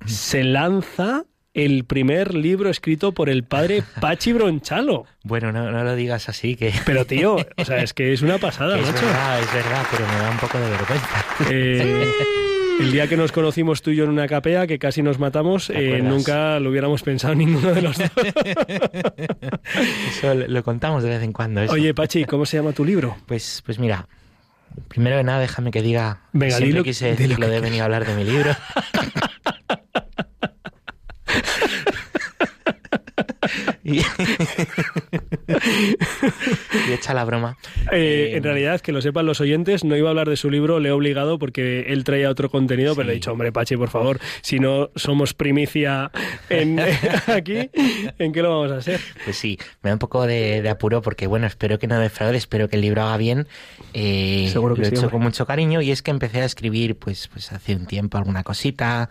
Speaker 1: se lanza el primer libro escrito por el padre Pachi Bronchalo.
Speaker 5: Bueno, no, no lo digas así, que,
Speaker 1: Pero tío, o sea, es que es una pasada,
Speaker 5: es
Speaker 1: macho.
Speaker 5: verdad, es verdad, pero me da un poco de vergüenza.
Speaker 1: Eh, el día que nos conocimos tú y yo en una capea, que casi nos matamos,
Speaker 5: ¿Te
Speaker 1: eh, nunca lo hubiéramos pensado ninguno de los dos.
Speaker 5: Eso lo, lo contamos de vez en cuando. eso.
Speaker 1: Oye, Pachi, ¿cómo se llama tu libro?
Speaker 5: Pues, pues mira, primero de nada déjame que diga,
Speaker 1: Venga,
Speaker 5: siempre
Speaker 1: dilo-
Speaker 5: quise
Speaker 1: dilo
Speaker 5: decirlo
Speaker 1: que
Speaker 5: de venir a hablar de mi libro. y, y echa la broma.
Speaker 1: Eh,
Speaker 5: Eh,
Speaker 1: en realidad, que lo sepan los oyentes, no iba a hablar de su libro, le he obligado porque él traía otro contenido, pero le he dicho, hombre, Pachi, por favor, si no somos primicia en, aquí, ¿en qué lo vamos a hacer?
Speaker 5: Pues sí, me da un poco de, de apuro porque, bueno, espero que no defraude, espero que el libro haga bien. Eh,
Speaker 1: Seguro que
Speaker 5: lo he
Speaker 1: sí,
Speaker 5: hecho
Speaker 1: hombre.
Speaker 5: con mucho cariño y es que empecé a escribir, pues, pues hace un tiempo alguna cosita.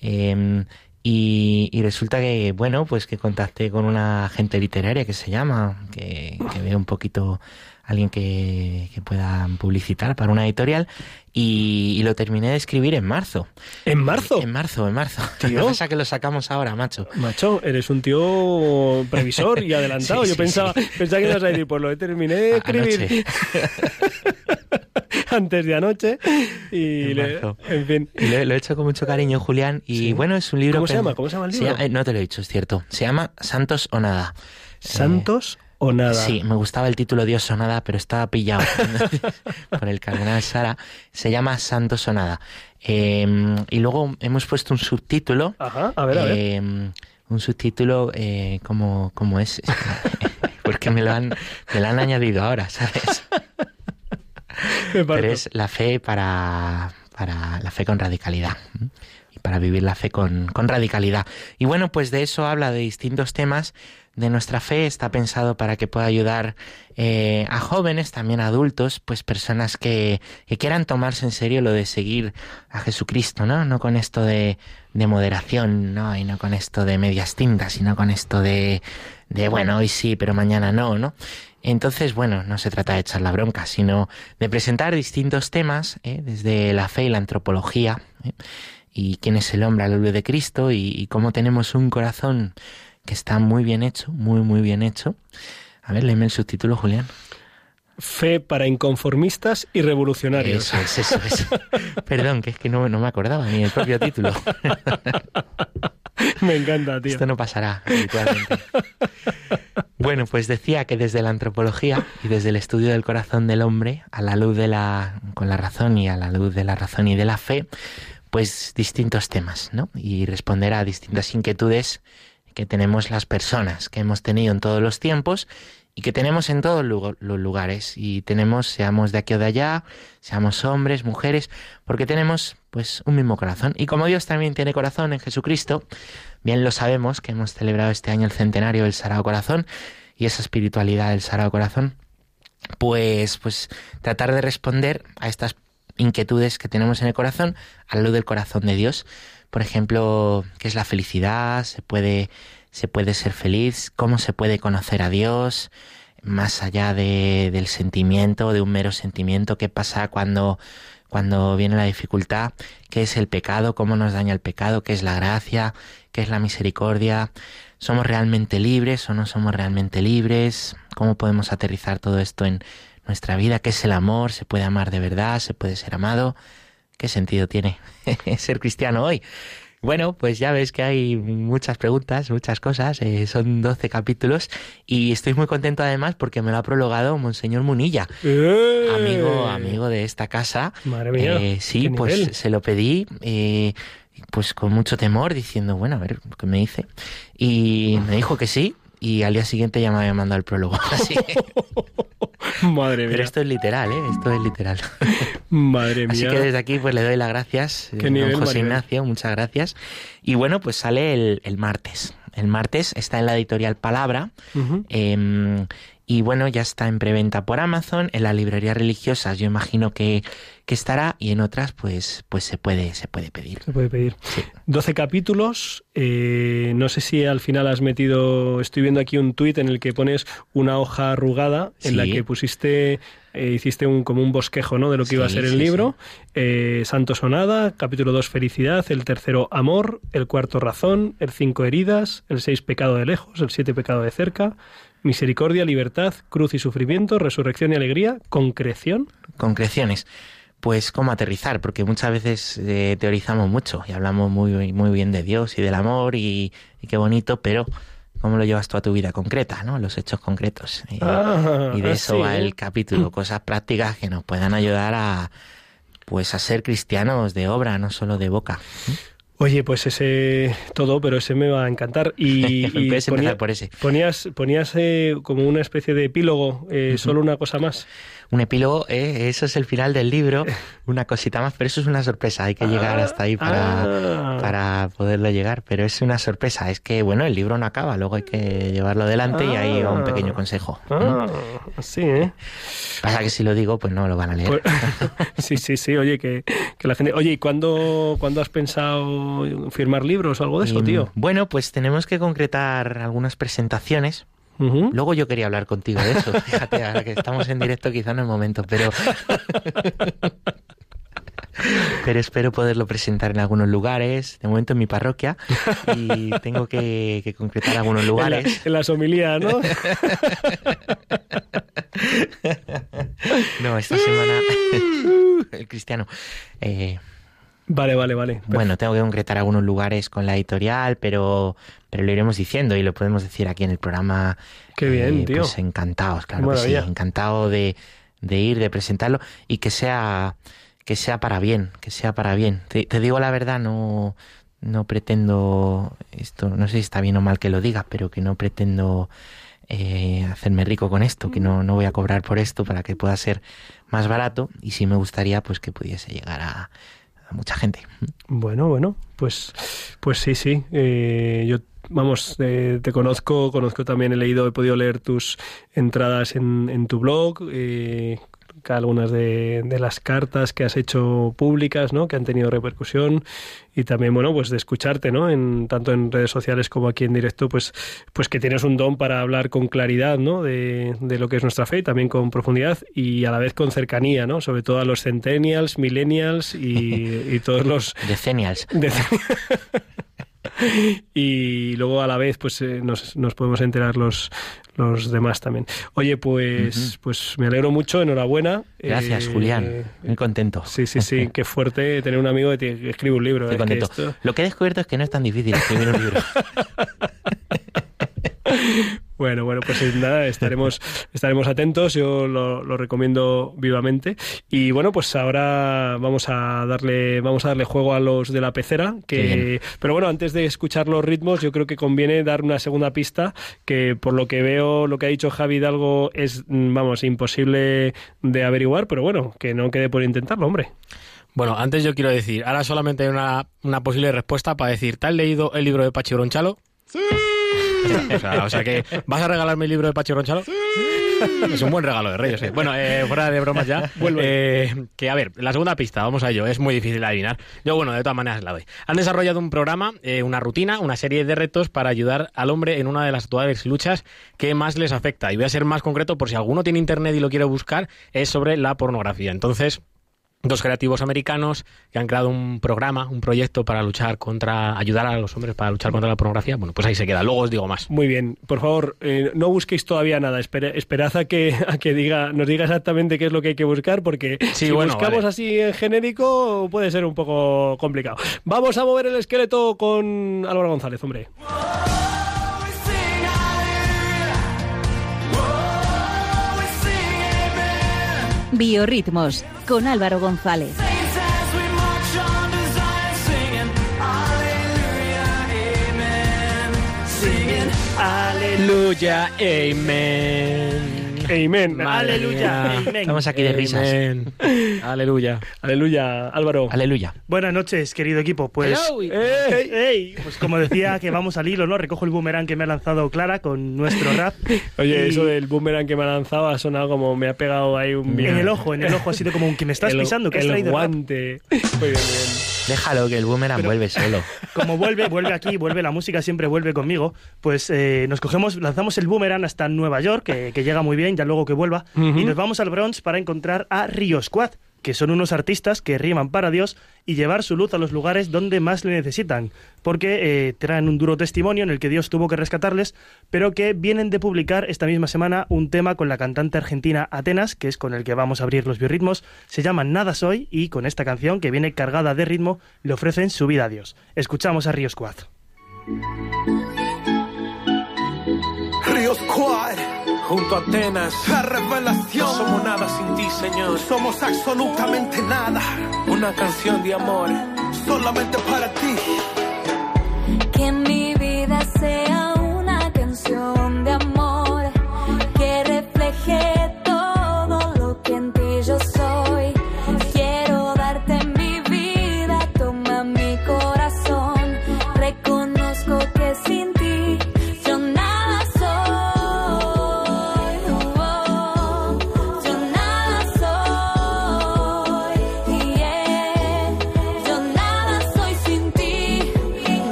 Speaker 5: eh, Y, y resulta que, bueno, pues que contacté con una agente literaria que se llama, que, que veo un poquito alguien que, que pueda publicitar para una editorial y, y lo terminé de escribir en marzo.
Speaker 1: ¿En marzo?
Speaker 5: En marzo, en marzo.
Speaker 1: Tío.
Speaker 5: Pasa que lo sacamos ahora, macho.
Speaker 1: Macho, eres un tío previsor y adelantado.
Speaker 5: Sí,
Speaker 1: Yo
Speaker 5: sí,
Speaker 1: pensaba,
Speaker 5: sí.
Speaker 1: pensaba que ibas a decir, pues lo terminé de escribir antes de anoche y
Speaker 5: En
Speaker 1: le-
Speaker 5: marzo.
Speaker 1: en fin.
Speaker 5: Y lo, lo he hecho con mucho cariño, Julián. Y bueno, es un libro.
Speaker 1: ¿Cómo se llama? ¿Cómo se llama el libro?
Speaker 5: eh, no te lo he dicho, es cierto. Se llama Santos o Nada.
Speaker 1: ¿Santos o nada?
Speaker 5: Sí, me gustaba el título Dios o Nada, pero estaba pillado por el cardenal Sara. Se llama Santos o Nada. Eh, y luego hemos puesto un subtítulo.
Speaker 1: Ajá, a ver, a ver.
Speaker 5: eh, un subtítulo eh, como, como es. Porque me lo, han, me lo han añadido ahora, ¿sabes? Pero es la fe para, para la fe con radicalidad. Y para vivir la fe con, con radicalidad. Y bueno, pues de eso habla de distintos temas de nuestra fe. Está pensado para que pueda ayudar eh, a jóvenes, también a adultos, pues personas que, que quieran tomarse en serio lo de seguir a Jesucristo, ¿no? No con esto de, de moderación, ¿no? Y no con esto de medias tintas, sino con esto de, de bueno, hoy sí, pero mañana no, ¿no? Entonces, bueno, no se trata de echar la bronca, sino de presentar distintos temas, ¿eh? desde la fe y la antropología, ¿eh? y quién es el hombre a la luz de Cristo, y, y cómo tenemos un corazón que está muy bien hecho, muy, muy bien hecho. A ver, léeme el subtítulo, Julián.
Speaker 1: Fe para inconformistas y revolucionarios.
Speaker 5: Eso es, eso es. Perdón, que es que no, no me acordaba ni el propio título.
Speaker 1: Me encanta, tío.
Speaker 5: Esto no pasará habitualmente. Bueno, pues decía que desde la antropología y desde el estudio del corazón del hombre, a la luz de la, con la razón y a la luz de la razón y de la fe, pues distintos temas, ¿no? Y responder a distintas inquietudes que tenemos las personas, que hemos tenido en todos los tiempos y que tenemos en todos los lugares. Y tenemos, seamos de aquí o de allá, seamos hombres, mujeres, porque tenemos pues un mismo corazón. Y como Dios también tiene corazón en Jesucristo, bien lo sabemos que hemos celebrado este año el centenario del Sagrado Corazón y esa espiritualidad del Sagrado Corazón, pues, pues tratar de responder a estas inquietudes que tenemos en el corazón a la luz del corazón de Dios. Por ejemplo, ¿qué es la felicidad? ¿Se puede, se puede ser feliz? ¿Cómo se puede conocer a Dios? Más allá de, del sentimiento, de un mero sentimiento, ¿qué pasa cuando, cuando viene la dificultad? ¿Qué es el pecado? ¿Cómo nos daña el pecado? ¿Qué es la gracia? ¿Qué es la misericordia? ¿Somos realmente libres o no somos realmente libres? ¿Cómo podemos aterrizar todo esto en nuestra vida? ¿Qué es el amor? ¿Se puede amar de verdad? ¿Se puede ser amado? ¿Qué sentido tiene ser cristiano hoy? Bueno, pues ya ves que hay muchas preguntas, muchas cosas, eh, son 12 capítulos y estoy muy contento además porque me lo ha prologado Monseñor Munilla,
Speaker 1: ¡Eh!
Speaker 5: amigo, amigo de esta casa.
Speaker 1: Madre mía,
Speaker 5: Eh, sí, pues
Speaker 1: nivel.
Speaker 5: se lo pedí, eh, pues con mucho temor, diciendo, bueno, a ver qué me dice. Y me dijo que sí, y al día siguiente ya me había mandado el prólogo. Así que-
Speaker 1: Madre
Speaker 5: pero
Speaker 1: mía.
Speaker 5: esto es literal, ¿eh? Esto es literal.
Speaker 1: Madre
Speaker 5: Así
Speaker 1: mía.
Speaker 5: que desde aquí pues le doy las gracias,
Speaker 1: Qué
Speaker 5: don
Speaker 1: nivel,
Speaker 5: José. Ignacio, muchas gracias. Y bueno, pues sale el, el martes. El martes está en la editorial Palabra. Eh, y bueno, ya está en preventa por Amazon, en las librerías religiosas yo imagino que, que estará y en otras pues, pues se puede, se puede pedir.
Speaker 1: Se puede pedir. 12 capítulos. eh, no sé si al final has metido. Estoy viendo aquí un tuit en el que pones una hoja arrugada en la
Speaker 5: Sí.
Speaker 1: que pusiste. eh, hiciste un, como un bosquejo ¿no? de lo que iba a
Speaker 5: Sí,
Speaker 1: ser el
Speaker 5: sí,
Speaker 1: libro. Eh, Santo Sonada, capítulo 2 Felicidad, el tercero Amor, el cuarto Razón, el 5 Heridas, el 6 Pecado de lejos, el 7 Pecado de cerca, Misericordia, Libertad, Cruz y Sufrimiento, Resurrección y Alegría, Concreción.
Speaker 5: Concreciones. Pues cómo aterrizar, porque muchas veces eh, teorizamos mucho y hablamos muy, muy bien de Dios y del amor y, y qué bonito, pero cómo lo llevas tú a tu vida concreta, ¿no? Los hechos concretos. Eh,
Speaker 1: Ah,
Speaker 5: y de eso
Speaker 1: sí,
Speaker 5: va el capítulo, cosas prácticas que nos puedan ayudar a pues a ser cristianos de obra, no solo de boca.
Speaker 1: Oye, pues ese todo, pero ese me va a encantar. Y, y
Speaker 5: por ese.
Speaker 1: Ponías, ponías eh, como una especie de epílogo, eh, solo una cosa más.
Speaker 5: Un epílogo, ¿eh? eso es el final del libro, una cosita más, pero eso es una sorpresa, hay que llegar hasta ahí para,
Speaker 1: Ah.
Speaker 5: para poderlo llegar, pero es una sorpresa, es que bueno, el libro no acaba, luego hay que llevarlo adelante y ahí va un pequeño consejo.
Speaker 1: Ah, sí, ¿eh?
Speaker 5: Pasa que si lo digo, pues no lo van a leer.
Speaker 1: Pues- sí, sí, sí, oye, que, que la gente... Oye, ¿y cuándo, cuándo has pensado firmar libros o algo de eso,
Speaker 5: Y,
Speaker 1: tío?
Speaker 5: Bueno, pues tenemos que concretar algunas presentaciones. Luego yo quería hablar contigo de eso. Fíjate, ahora que estamos en directo quizá no es el momento, pero... pero espero poderlo presentar en algunos lugares, de momento en mi parroquia, y tengo que, que concretar algunos
Speaker 1: En, la-
Speaker 5: lugares.
Speaker 1: en las homilías, ¿no?
Speaker 5: No, esta semana... el cristiano. Eh,
Speaker 1: Vale, vale, vale.
Speaker 5: Bueno, tengo que concretar algunos lugares con la editorial, pero, pero lo iremos diciendo y lo podemos decir aquí en el programa.
Speaker 1: Qué bien, tío.
Speaker 5: Pues encantados, claro que sí. Encantado de, de ir, de presentarlo y que sea, que sea para bien, que sea para bien. Te, te digo la verdad, no, no pretendo, esto no sé si está bien o mal que lo diga, pero que no pretendo eh, hacerme rico con esto, que no, no voy a cobrar por esto para que pueda ser más barato y sí me gustaría pues que pudiese llegar a mucha gente.
Speaker 1: Bueno, bueno, pues, pues sí, sí. Eh, yo, vamos, eh, te conozco, conozco también, he leído, he podido leer tus entradas en, tu blog, eh, algunas de, de las cartas que has hecho públicas, ¿no? Que han tenido repercusión y también, bueno, pues de escucharte, ¿no? En, tanto en redes sociales como aquí en directo, pues, pues que tienes un don para hablar con claridad, ¿no? De, de lo que es nuestra fe y también con profundidad y a la vez con cercanía, ¿no? Sobre todo a los centennials, millennials y, y todos los...
Speaker 5: Decenials.
Speaker 1: y luego a la vez pues eh, nos, nos podemos enterar los, los demás también. Oye, pues, pues me alegro mucho, enhorabuena.
Speaker 5: Gracias,
Speaker 1: Eh,
Speaker 5: Julián. Muy contento.
Speaker 1: Sí, sí, sí, qué fuerte tener un amigo que, te- que escribe un libro.
Speaker 5: Estoy
Speaker 1: eh, que
Speaker 5: contento.
Speaker 1: esto-
Speaker 5: Lo que he descubierto es que no es tan difícil escribir un libro.
Speaker 1: Bueno, bueno, pues nada, estaremos, estaremos atentos, yo lo, lo recomiendo vivamente. Y bueno, pues ahora vamos a darle, vamos a darle juego a los de la pecera, que pero bueno, antes de escuchar los ritmos, yo creo que conviene dar una segunda pista, que por lo que veo, lo que ha dicho Javi Hidalgo es, mm, vamos, imposible de averiguar, pero bueno, que no quede por intentarlo, hombre.
Speaker 3: Bueno, antes yo quiero decir, ahora solamente hay una, una posible respuesta para decir, ¿te has leído el libro de Pachi Bronchalo? Sí. O sea, o sea que, ¿vas a regalarme el libro de Pachi Bronchalo? Es un buen regalo de Reyes. eh. Bueno, eh, fuera de bromas ya. Eh, que a ver, la segunda pista, vamos a ello. Es muy difícil de adivinar. Yo, bueno, de todas maneras la doy. Han desarrollado un programa, eh, una rutina, una serie de retos para ayudar al hombre en una de las actuales luchas que más les afecta. Y voy a ser más concreto por si alguno tiene internet y lo quiere buscar, es sobre la pornografía. Entonces, dos creativos americanos que han creado un programa, un proyecto para luchar contra, ayudar a los hombres para luchar contra la pornografía. Bueno, pues ahí se queda. Luego os digo más.
Speaker 1: Muy bien, por favor, eh, no busquéis todavía nada, espera- esperad a que, a que diga, nos diga exactamente qué es lo que hay que buscar, porque
Speaker 3: Sí,
Speaker 1: si
Speaker 3: bueno,
Speaker 1: buscamos
Speaker 3: vale.
Speaker 1: así en genérico puede ser un poco complicado. Vamos a mover el esqueleto con Álvaro González, hombre.
Speaker 7: Biorritmos con Álvaro González.
Speaker 3: Aleluya, amen.
Speaker 1: Amen.
Speaker 4: Aleluya, amen.
Speaker 5: Estamos aquí de risas.
Speaker 3: Aleluya.
Speaker 1: Aleluya, Álvaro.
Speaker 5: Aleluya.
Speaker 4: Buenas noches, querido equipo. Pues,
Speaker 3: Hello.
Speaker 4: ¡Ey! ¡Ey! pues como decía que vamos al hilo, ¿no? Recojo el boomerang que me ha lanzado Clara con nuestro rap.
Speaker 1: Oye,
Speaker 4: Y
Speaker 1: eso del boomerang que me ha lanzado ha sonado como me ha pegado ahí un
Speaker 4: En el ojo, en el ojo ha sido como un que me estás
Speaker 1: el,
Speaker 4: pisando, que has
Speaker 1: el
Speaker 4: traído rap.
Speaker 1: guante. Muy bien, muy bien.
Speaker 5: Déjalo que el boomerang vuelve solo.
Speaker 4: Como vuelve, vuelve aquí, vuelve la música, siempre vuelve conmigo. Pues eh, nos cogemos, lanzamos el boomerang hasta Nueva York, que, que llega muy bien, ya luego que vuelva, y nos vamos al Bronx para encontrar a Rio Squad, que son unos artistas que riman para Dios y llevar su luz a los lugares donde más le necesitan, porque eh, traen un duro testimonio en el que Dios tuvo que rescatarles, pero que vienen de publicar esta misma semana un tema con la cantante argentina Atenas, que es con el que vamos a abrir los biorritmos, se llama Nada Soy y con esta canción que viene cargada de ritmo le ofrecen su vida a Dios. Escuchamos a Rio Squad.
Speaker 14: Río Squad,
Speaker 9: Junto a Atenas,
Speaker 14: la revelación.
Speaker 9: no somos nada sin ti, Señor.
Speaker 14: Somos absolutamente nada,
Speaker 9: Una canción de amor.
Speaker 14: solamente para ti.
Speaker 15: Que mi vida sea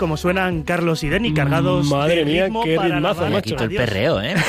Speaker 4: como suenan Carlos y Denny cargados
Speaker 1: Madre
Speaker 4: de
Speaker 1: mía,
Speaker 4: ritmo
Speaker 1: qué
Speaker 4: para
Speaker 1: ritmazo,
Speaker 4: alabar
Speaker 1: macho.
Speaker 5: el perreo, ¿eh?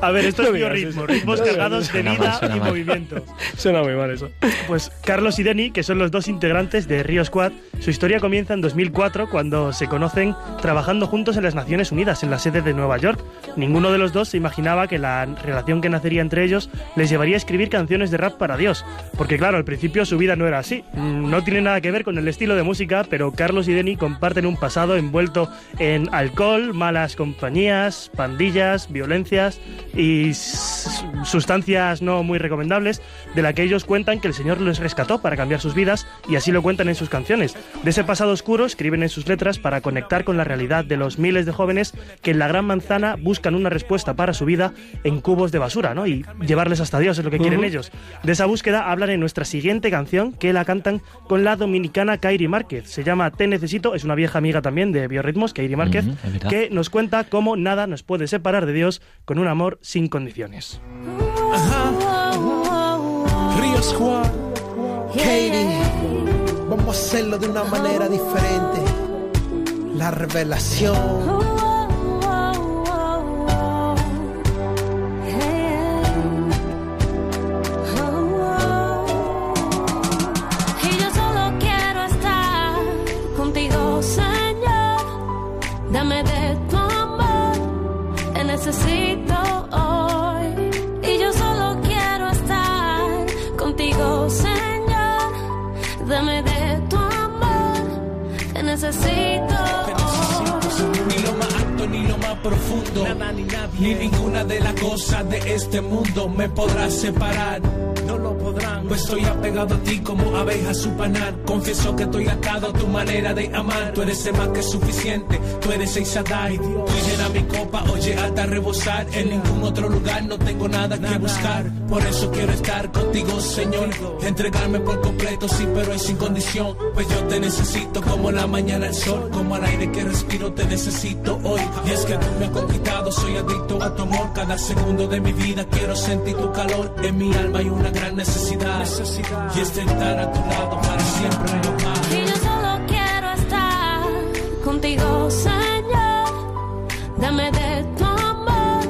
Speaker 4: A ver, esto
Speaker 1: No
Speaker 4: es biorritmo, ritmos
Speaker 1: No
Speaker 4: cargados de vida
Speaker 5: mal,
Speaker 4: y
Speaker 5: mal.
Speaker 4: movimiento.
Speaker 1: Suena muy mal eso.
Speaker 4: Pues Carlos y Denny, que son los dos integrantes de Rio Squad, su historia comienza en 2004 cuando se conocen trabajando juntos en las Naciones Unidas, en la sede de Nueva York. Ninguno de los dos se imaginaba que la relación que nacería entre ellos les llevaría a escribir canciones de rap para Dios. Porque claro, al principio su vida no era así. Mm, No tiene nada que ver con el estilo de música, pero Carlos y Denny comparten un pasado envuelto en alcohol, malas compañías, pandillas, violencias y sustancias no muy recomendables, de la que ellos cuentan que el Señor les rescató para cambiar sus vidas y así lo cuentan en sus canciones. De ese pasado oscuro escriben en sus letras para conectar con la realidad de los miles de jóvenes que en la Gran Manzana buscan una respuesta para su vida en cubos de basura, ¿no? Y llevarles hasta Dios es lo que quieren ellos. De esa búsqueda hablan en nuestra siguiente canción que la cantan con la dominicana Kairi Márquez. Se llama Te Necesito, es una vieja amiga también de Biorritmos, Kairi Márquez, que nos cuenta cómo nada nos puede separar de Dios con un amor sin condiciones.
Speaker 16: Río Squad, Katie, vamos a hacerlo de una manera diferente. La revelación.
Speaker 9: Ni lo más profundo. ni ninguna de las cosas de este mundo me podrá separar. No lo podrán. Pues estoy apegado a ti como abeja a su panal. Confieso que estoy atado a tu manera de amar. Tú eres el más que suficiente. Tú eres el Shaddai. Tú llena mi copa, oye, hasta rebosar. En ningún otro lugar no tengo nada que buscar. Por eso quiero estar contigo, Señor. Entregarme por completo, sí, pero es sin condición. Pues yo te necesito como la mañana el sol. Como al aire que respiro, te necesito hoy. Y es que tú me has soy adicto a tu amor. Cada segundo de mi vida quiero sentir tu calor. En mi alma hay una gran necesidad. Y es estar a tu lado para siempre, no más.
Speaker 17: Y yo solo quiero estar contigo, Señor. Dame de tu amor,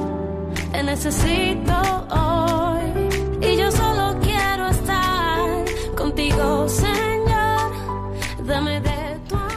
Speaker 17: te necesito hoy.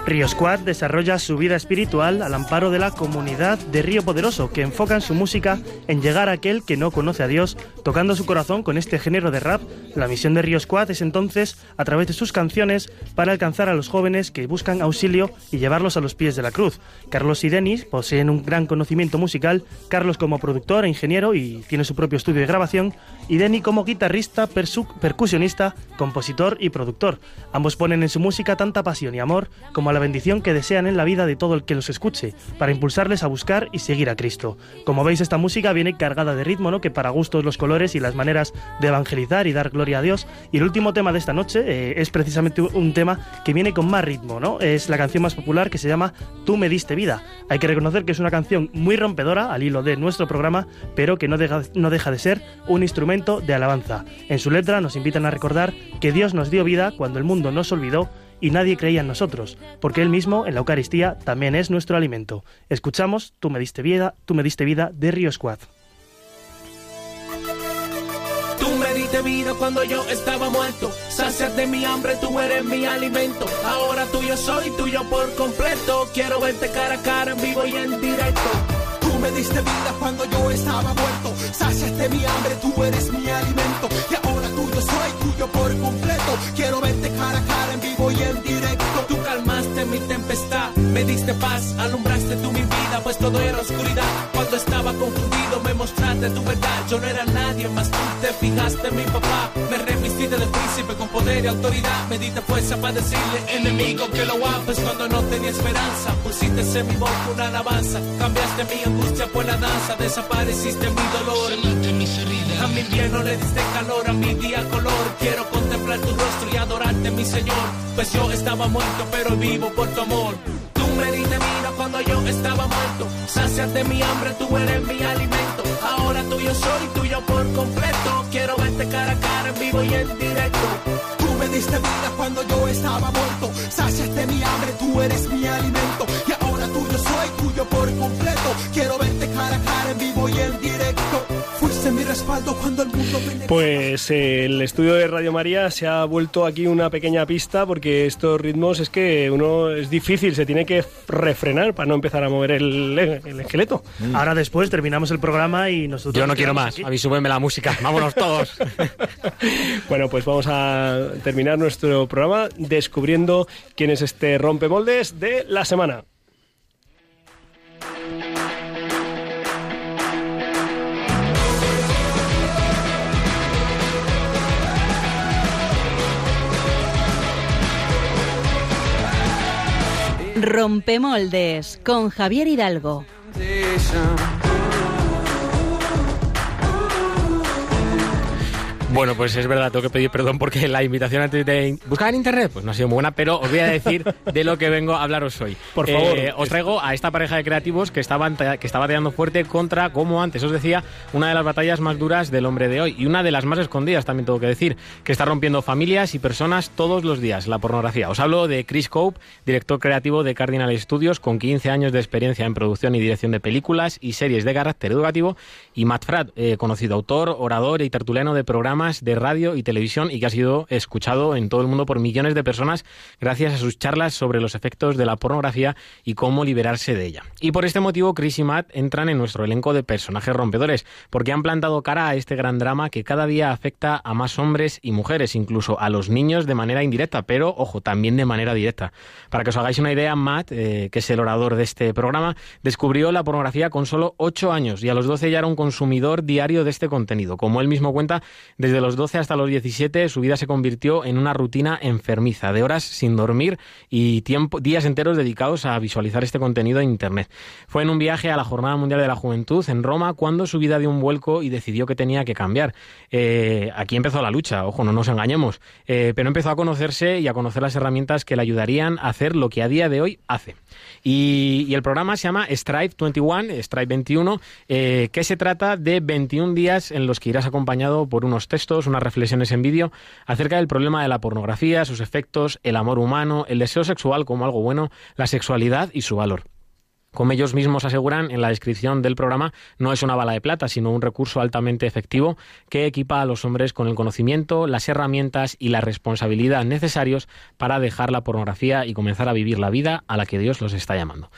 Speaker 17: Tu amor.
Speaker 4: Río Squad desarrolla su vida espiritual al amparo de la comunidad de Río Poderoso, que enfocan su música en llegar a aquel que no conoce a Dios, tocando su corazón con este género de rap. La misión de Río Squad es entonces, a través de sus canciones, para alcanzar a los jóvenes que buscan auxilio y llevarlos a los pies de la cruz. Carlos y Denis poseen un gran conocimiento musical, Carlos como productor e ingeniero y tiene su propio estudio de grabación, y Denny como guitarrista, percusionista, compositor y productor. Ambos ponen en su música tanta pasión y amor como la bendición que desean en la vida de todo el que los escuche, para impulsarles a buscar y seguir a Cristo. Como veis, esta música viene cargada de ritmo, ¿no? que para gustos los colores y las maneras de evangelizar y dar gloria a Dios. Y el último tema de esta noche eh, es precisamente un tema que viene con más ritmo, ¿no? Es la canción más popular que se llama Tú me diste vida. Hay que reconocer que es una canción muy rompedora al hilo de nuestro programa, pero que no deja, no deja de ser un instrumento de alabanza. En su letra nos invitan a recordar que Dios nos dio vida cuando el mundo nos olvidó y nadie creía en nosotros, porque Él mismo, en la Eucaristía, también es nuestro alimento. Escuchamos Tú me diste vida, tú me diste vida de Río Squad.
Speaker 9: Tú me diste vida cuando yo estaba muerto. Sacias de mi hambre, tú eres mi alimento. Ahora tuyo soy, tuyo por completo. Quiero verte cara a cara, en vivo y en directo.
Speaker 16: Tú me diste vida cuando yo estaba muerto. Saciaste mi hambre, tú eres mi alimento. Y ahora tuyo por completo. Quiero verte cara a cara en vivo y en directo.
Speaker 9: Tú calmaste mi tempestad, me diste paz, alumbraste tú mi vida, pues todo era oscuridad. Cuando estaba confundido, me mostraste tu verdad. Yo no era nadie más, tú te fijaste en mi papá. Me revististe de príncipe con poder y autoridad. Me diste fuerza para decirle, enemigo, que lo haces cuando no tenía esperanza. Pusiste en mi boca una alabanza, cambiaste mi angustia por la danza, desapareciste mi dolor. A mi invierno le diste calor, a mi día color. Quiero contemplar tu rostro y adorarte, mi Señor. Pues yo estaba muerto, pero vivo por tu amor. Tú me diste vida cuando yo estaba muerto. Sáciate mi hambre, tú eres mi alimento. Ahora tuyo soy, tuyo por completo. Quiero verte cara a cara, en vivo y en directo.
Speaker 16: Tú me diste vida cuando yo estaba muerto. Sáciaste mi hambre, tú eres mi alimento. Y ahora tuyo soy, tuyo por completo. Quiero verte cara a cara, en vivo y en directo.
Speaker 1: Pues eh, el estudio de Radio María se ha vuelto aquí una pequeña pista porque estos ritmos es que uno es difícil, se tiene que refrenar para no empezar a mover el, el esqueleto.
Speaker 4: Ahora después terminamos el programa y nosotros...
Speaker 3: Yo no quiero más.
Speaker 4: aquí.
Speaker 3: A mí súbeme la música. Vámonos todos.
Speaker 1: Bueno, pues vamos a terminar nuestro programa descubriendo quién es este rompemoldes de la semana.
Speaker 7: Rompemoldes con Javier Hidalgo.
Speaker 3: Bueno, pues es verdad, tengo que pedir perdón porque la invitación antes de buscar en internet pues no ha sido muy buena, pero os voy a decir de lo que vengo a hablaros hoy.
Speaker 1: Por favor.
Speaker 3: Eh, os traigo a esta pareja de creativos que estaban que está bateando fuerte contra, como antes os decía, una de las batallas más duras del hombre de hoy y una de las más escondidas, también tengo que decir, que está rompiendo familias y personas todos los días, la pornografía. Os hablo de Chris Cope, director creativo de Cardinal Studios, con 15 años de experiencia en producción y dirección de películas y series de carácter educativo, y Matt Fradd, eh, conocido autor, orador y tertuliano de programas de radio y televisión y que ha sido escuchado en todo el mundo por millones de personas gracias a sus charlas sobre los efectos de la pornografía y cómo liberarse de ella. Y por este motivo, Chris y Matt entran en nuestro elenco de personajes rompedores, porque han plantado cara a este gran drama que cada día afecta a más hombres y mujeres, incluso a los niños de manera indirecta, pero ojo, también de manera directa. Para que os hagáis una idea, Matt, eh, que es el orador de este programa, descubrió la pornografía con solo 8 años y a los 12 ya era un consumidor diario de este contenido. Como él mismo cuenta, desde los 12 hasta los 17 su vida se convirtió en una rutina enfermiza, de horas sin dormir y tiempo, días enteros dedicados a visualizar este contenido en Internet. Fue en un viaje a la Jornada Mundial de la Juventud en Roma cuando su vida dio un vuelco y decidió que tenía que cambiar. Eh, aquí empezó la lucha, ojo, no nos engañemos, eh, pero empezó a conocerse y a conocer las herramientas que le ayudarían a hacer lo que a día de hoy hace. Y, y el programa se llama Strive 21, Strive 21, eh, que se trata de 21 días en los que irás acompañado por unos textos, unas reflexiones en vídeo acerca del problema de la pornografía, sus efectos, el amor humano, el deseo sexual como algo bueno, la sexualidad y su valor. Como ellos mismos aseguran en la descripción del programa, no es una bala de plata, sino un recurso altamente efectivo que equipa a los hombres con el conocimiento, las herramientas y la responsabilidad necesarios para dejar la pornografía y comenzar a vivir la vida a la que Dios los está llamando.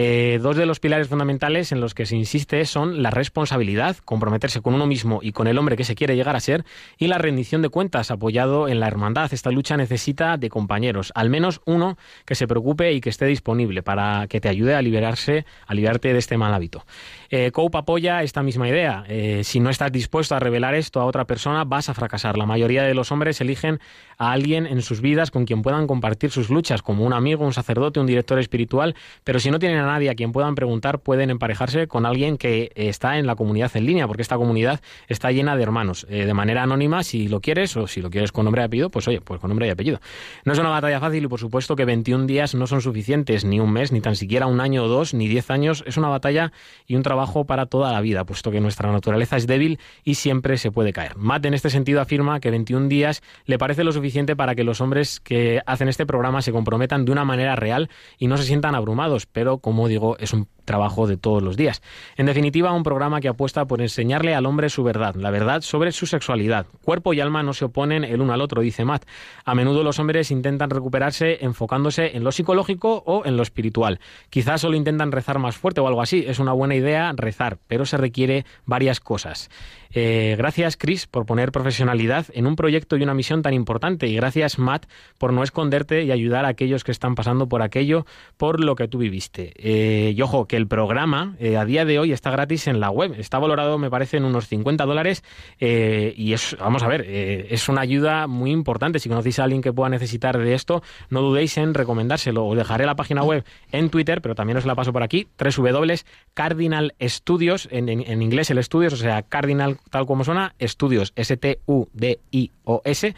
Speaker 3: Eh, dos de los pilares fundamentales en los que se insiste son la responsabilidad, comprometerse con uno mismo y con el hombre que se quiere llegar a ser, y la rendición de cuentas, apoyado en la hermandad. Esta lucha necesita de compañeros, al menos uno que se preocupe y que esté disponible para que te ayude a liberarse, a liberarte de este mal hábito. Eh, apoya esta misma idea. Eh, si no estás dispuesto a revelar esto a otra persona, vas a fracasar. La mayoría de los hombres eligen a alguien en sus vidas con quien puedan compartir sus luchas, como un amigo, un sacerdote, un director espiritual, pero si no tienen nadie a quien puedan preguntar, pueden emparejarse con alguien que está en la comunidad en línea, porque esta comunidad está llena de hermanos, eh, de manera anónima, si lo quieres, o si lo quieres con nombre y apellido, pues oye, pues con nombre y apellido. No es una batalla fácil y por supuesto que 21 días no son suficientes, ni un mes, ni tan siquiera un año o dos, ni 10 años. Es una batalla y un trabajo para toda la vida, puesto que nuestra naturaleza es débil y siempre se puede caer. Matt en este sentido afirma que 21 días le parece lo suficiente para que los hombres que hacen este programa se comprometan de una manera real y no se sientan abrumados, pero como digo, es un trabajo de todos los días. En definitiva, un programa que apuesta por enseñarle al hombre su verdad, la verdad sobre su sexualidad. Cuerpo y alma no se oponen el uno al otro, dice Matt. A menudo los hombres intentan recuperarse enfocándose en lo psicológico o en lo espiritual. Quizás solo intentan rezar más fuerte o algo así. Es una buena idea rezar, pero se requiere varias cosas. Eh, gracias, Chris, por poner profesionalidad en un proyecto y una misión tan importante. Y gracias, Matt, por no esconderte y ayudar a aquellos que están pasando por aquello, por lo que tú viviste. Eh, y ojo, que el programa eh, a día de hoy está gratis en la web. Está valorado, me parece, en unos 50 dólares. y es, vamos a ver, es una ayuda muy importante. Si conocéis a alguien que pueda necesitar de esto, no dudéis en recomendárselo. Os dejaré la página web en Twitter, pero también os la paso por aquí, Cardinal Studios, en, en- en inglés el estudios, o sea, Cardinal tal como suena, estudios, S-T-U-D-I-O-S,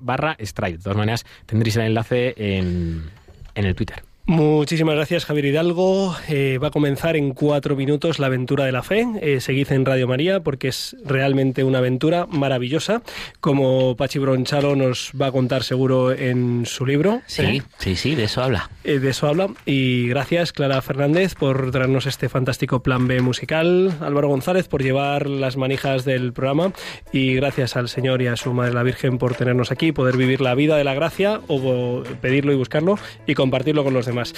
Speaker 3: barra Stripe. De todas maneras, tendréis el enlace en, en el Twitter.
Speaker 1: Muchísimas gracias, Javier Hidalgo. Eh, va a comenzar en cuatro minutos la aventura de la fe. Eh, seguid en Radio María porque es realmente una aventura maravillosa, como Pachi Bronchalo nos va a contar seguro en su libro.
Speaker 5: Sí,
Speaker 1: ¿eh?
Speaker 5: sí, sí, de eso habla.
Speaker 1: De eso habla. Y gracias, Clara Fernández, por traernos este fantástico plan B musical. Álvaro González, por llevar las manijas del programa. Y gracias al Señor y a su Madre la Virgen por tenernos aquí, poder vivir la vida de la gracia o pedirlo y buscarlo y compartirlo con los demás.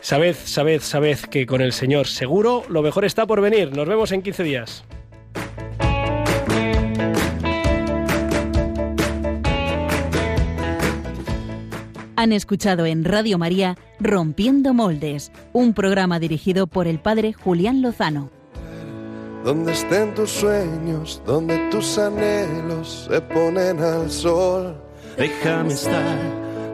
Speaker 1: Sabed, sabed, sabed que con el Señor seguro lo mejor está por venir. Nos vemos en 15 días.
Speaker 7: Han escuchado en Radio María Rompiendo Moldes, un programa dirigido por el padre Julián Lozano.
Speaker 14: Donde estén tus sueños, donde tus anhelos se ponen al sol.
Speaker 18: Déjame estar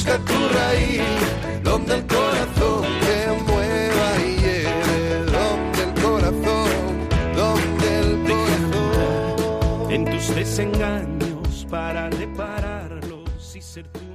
Speaker 14: busca tu raíz, donde el corazón te mueva y lleve, donde el corazón, donde el corazón.
Speaker 18: En tus desengaños para repararlos y ser tú.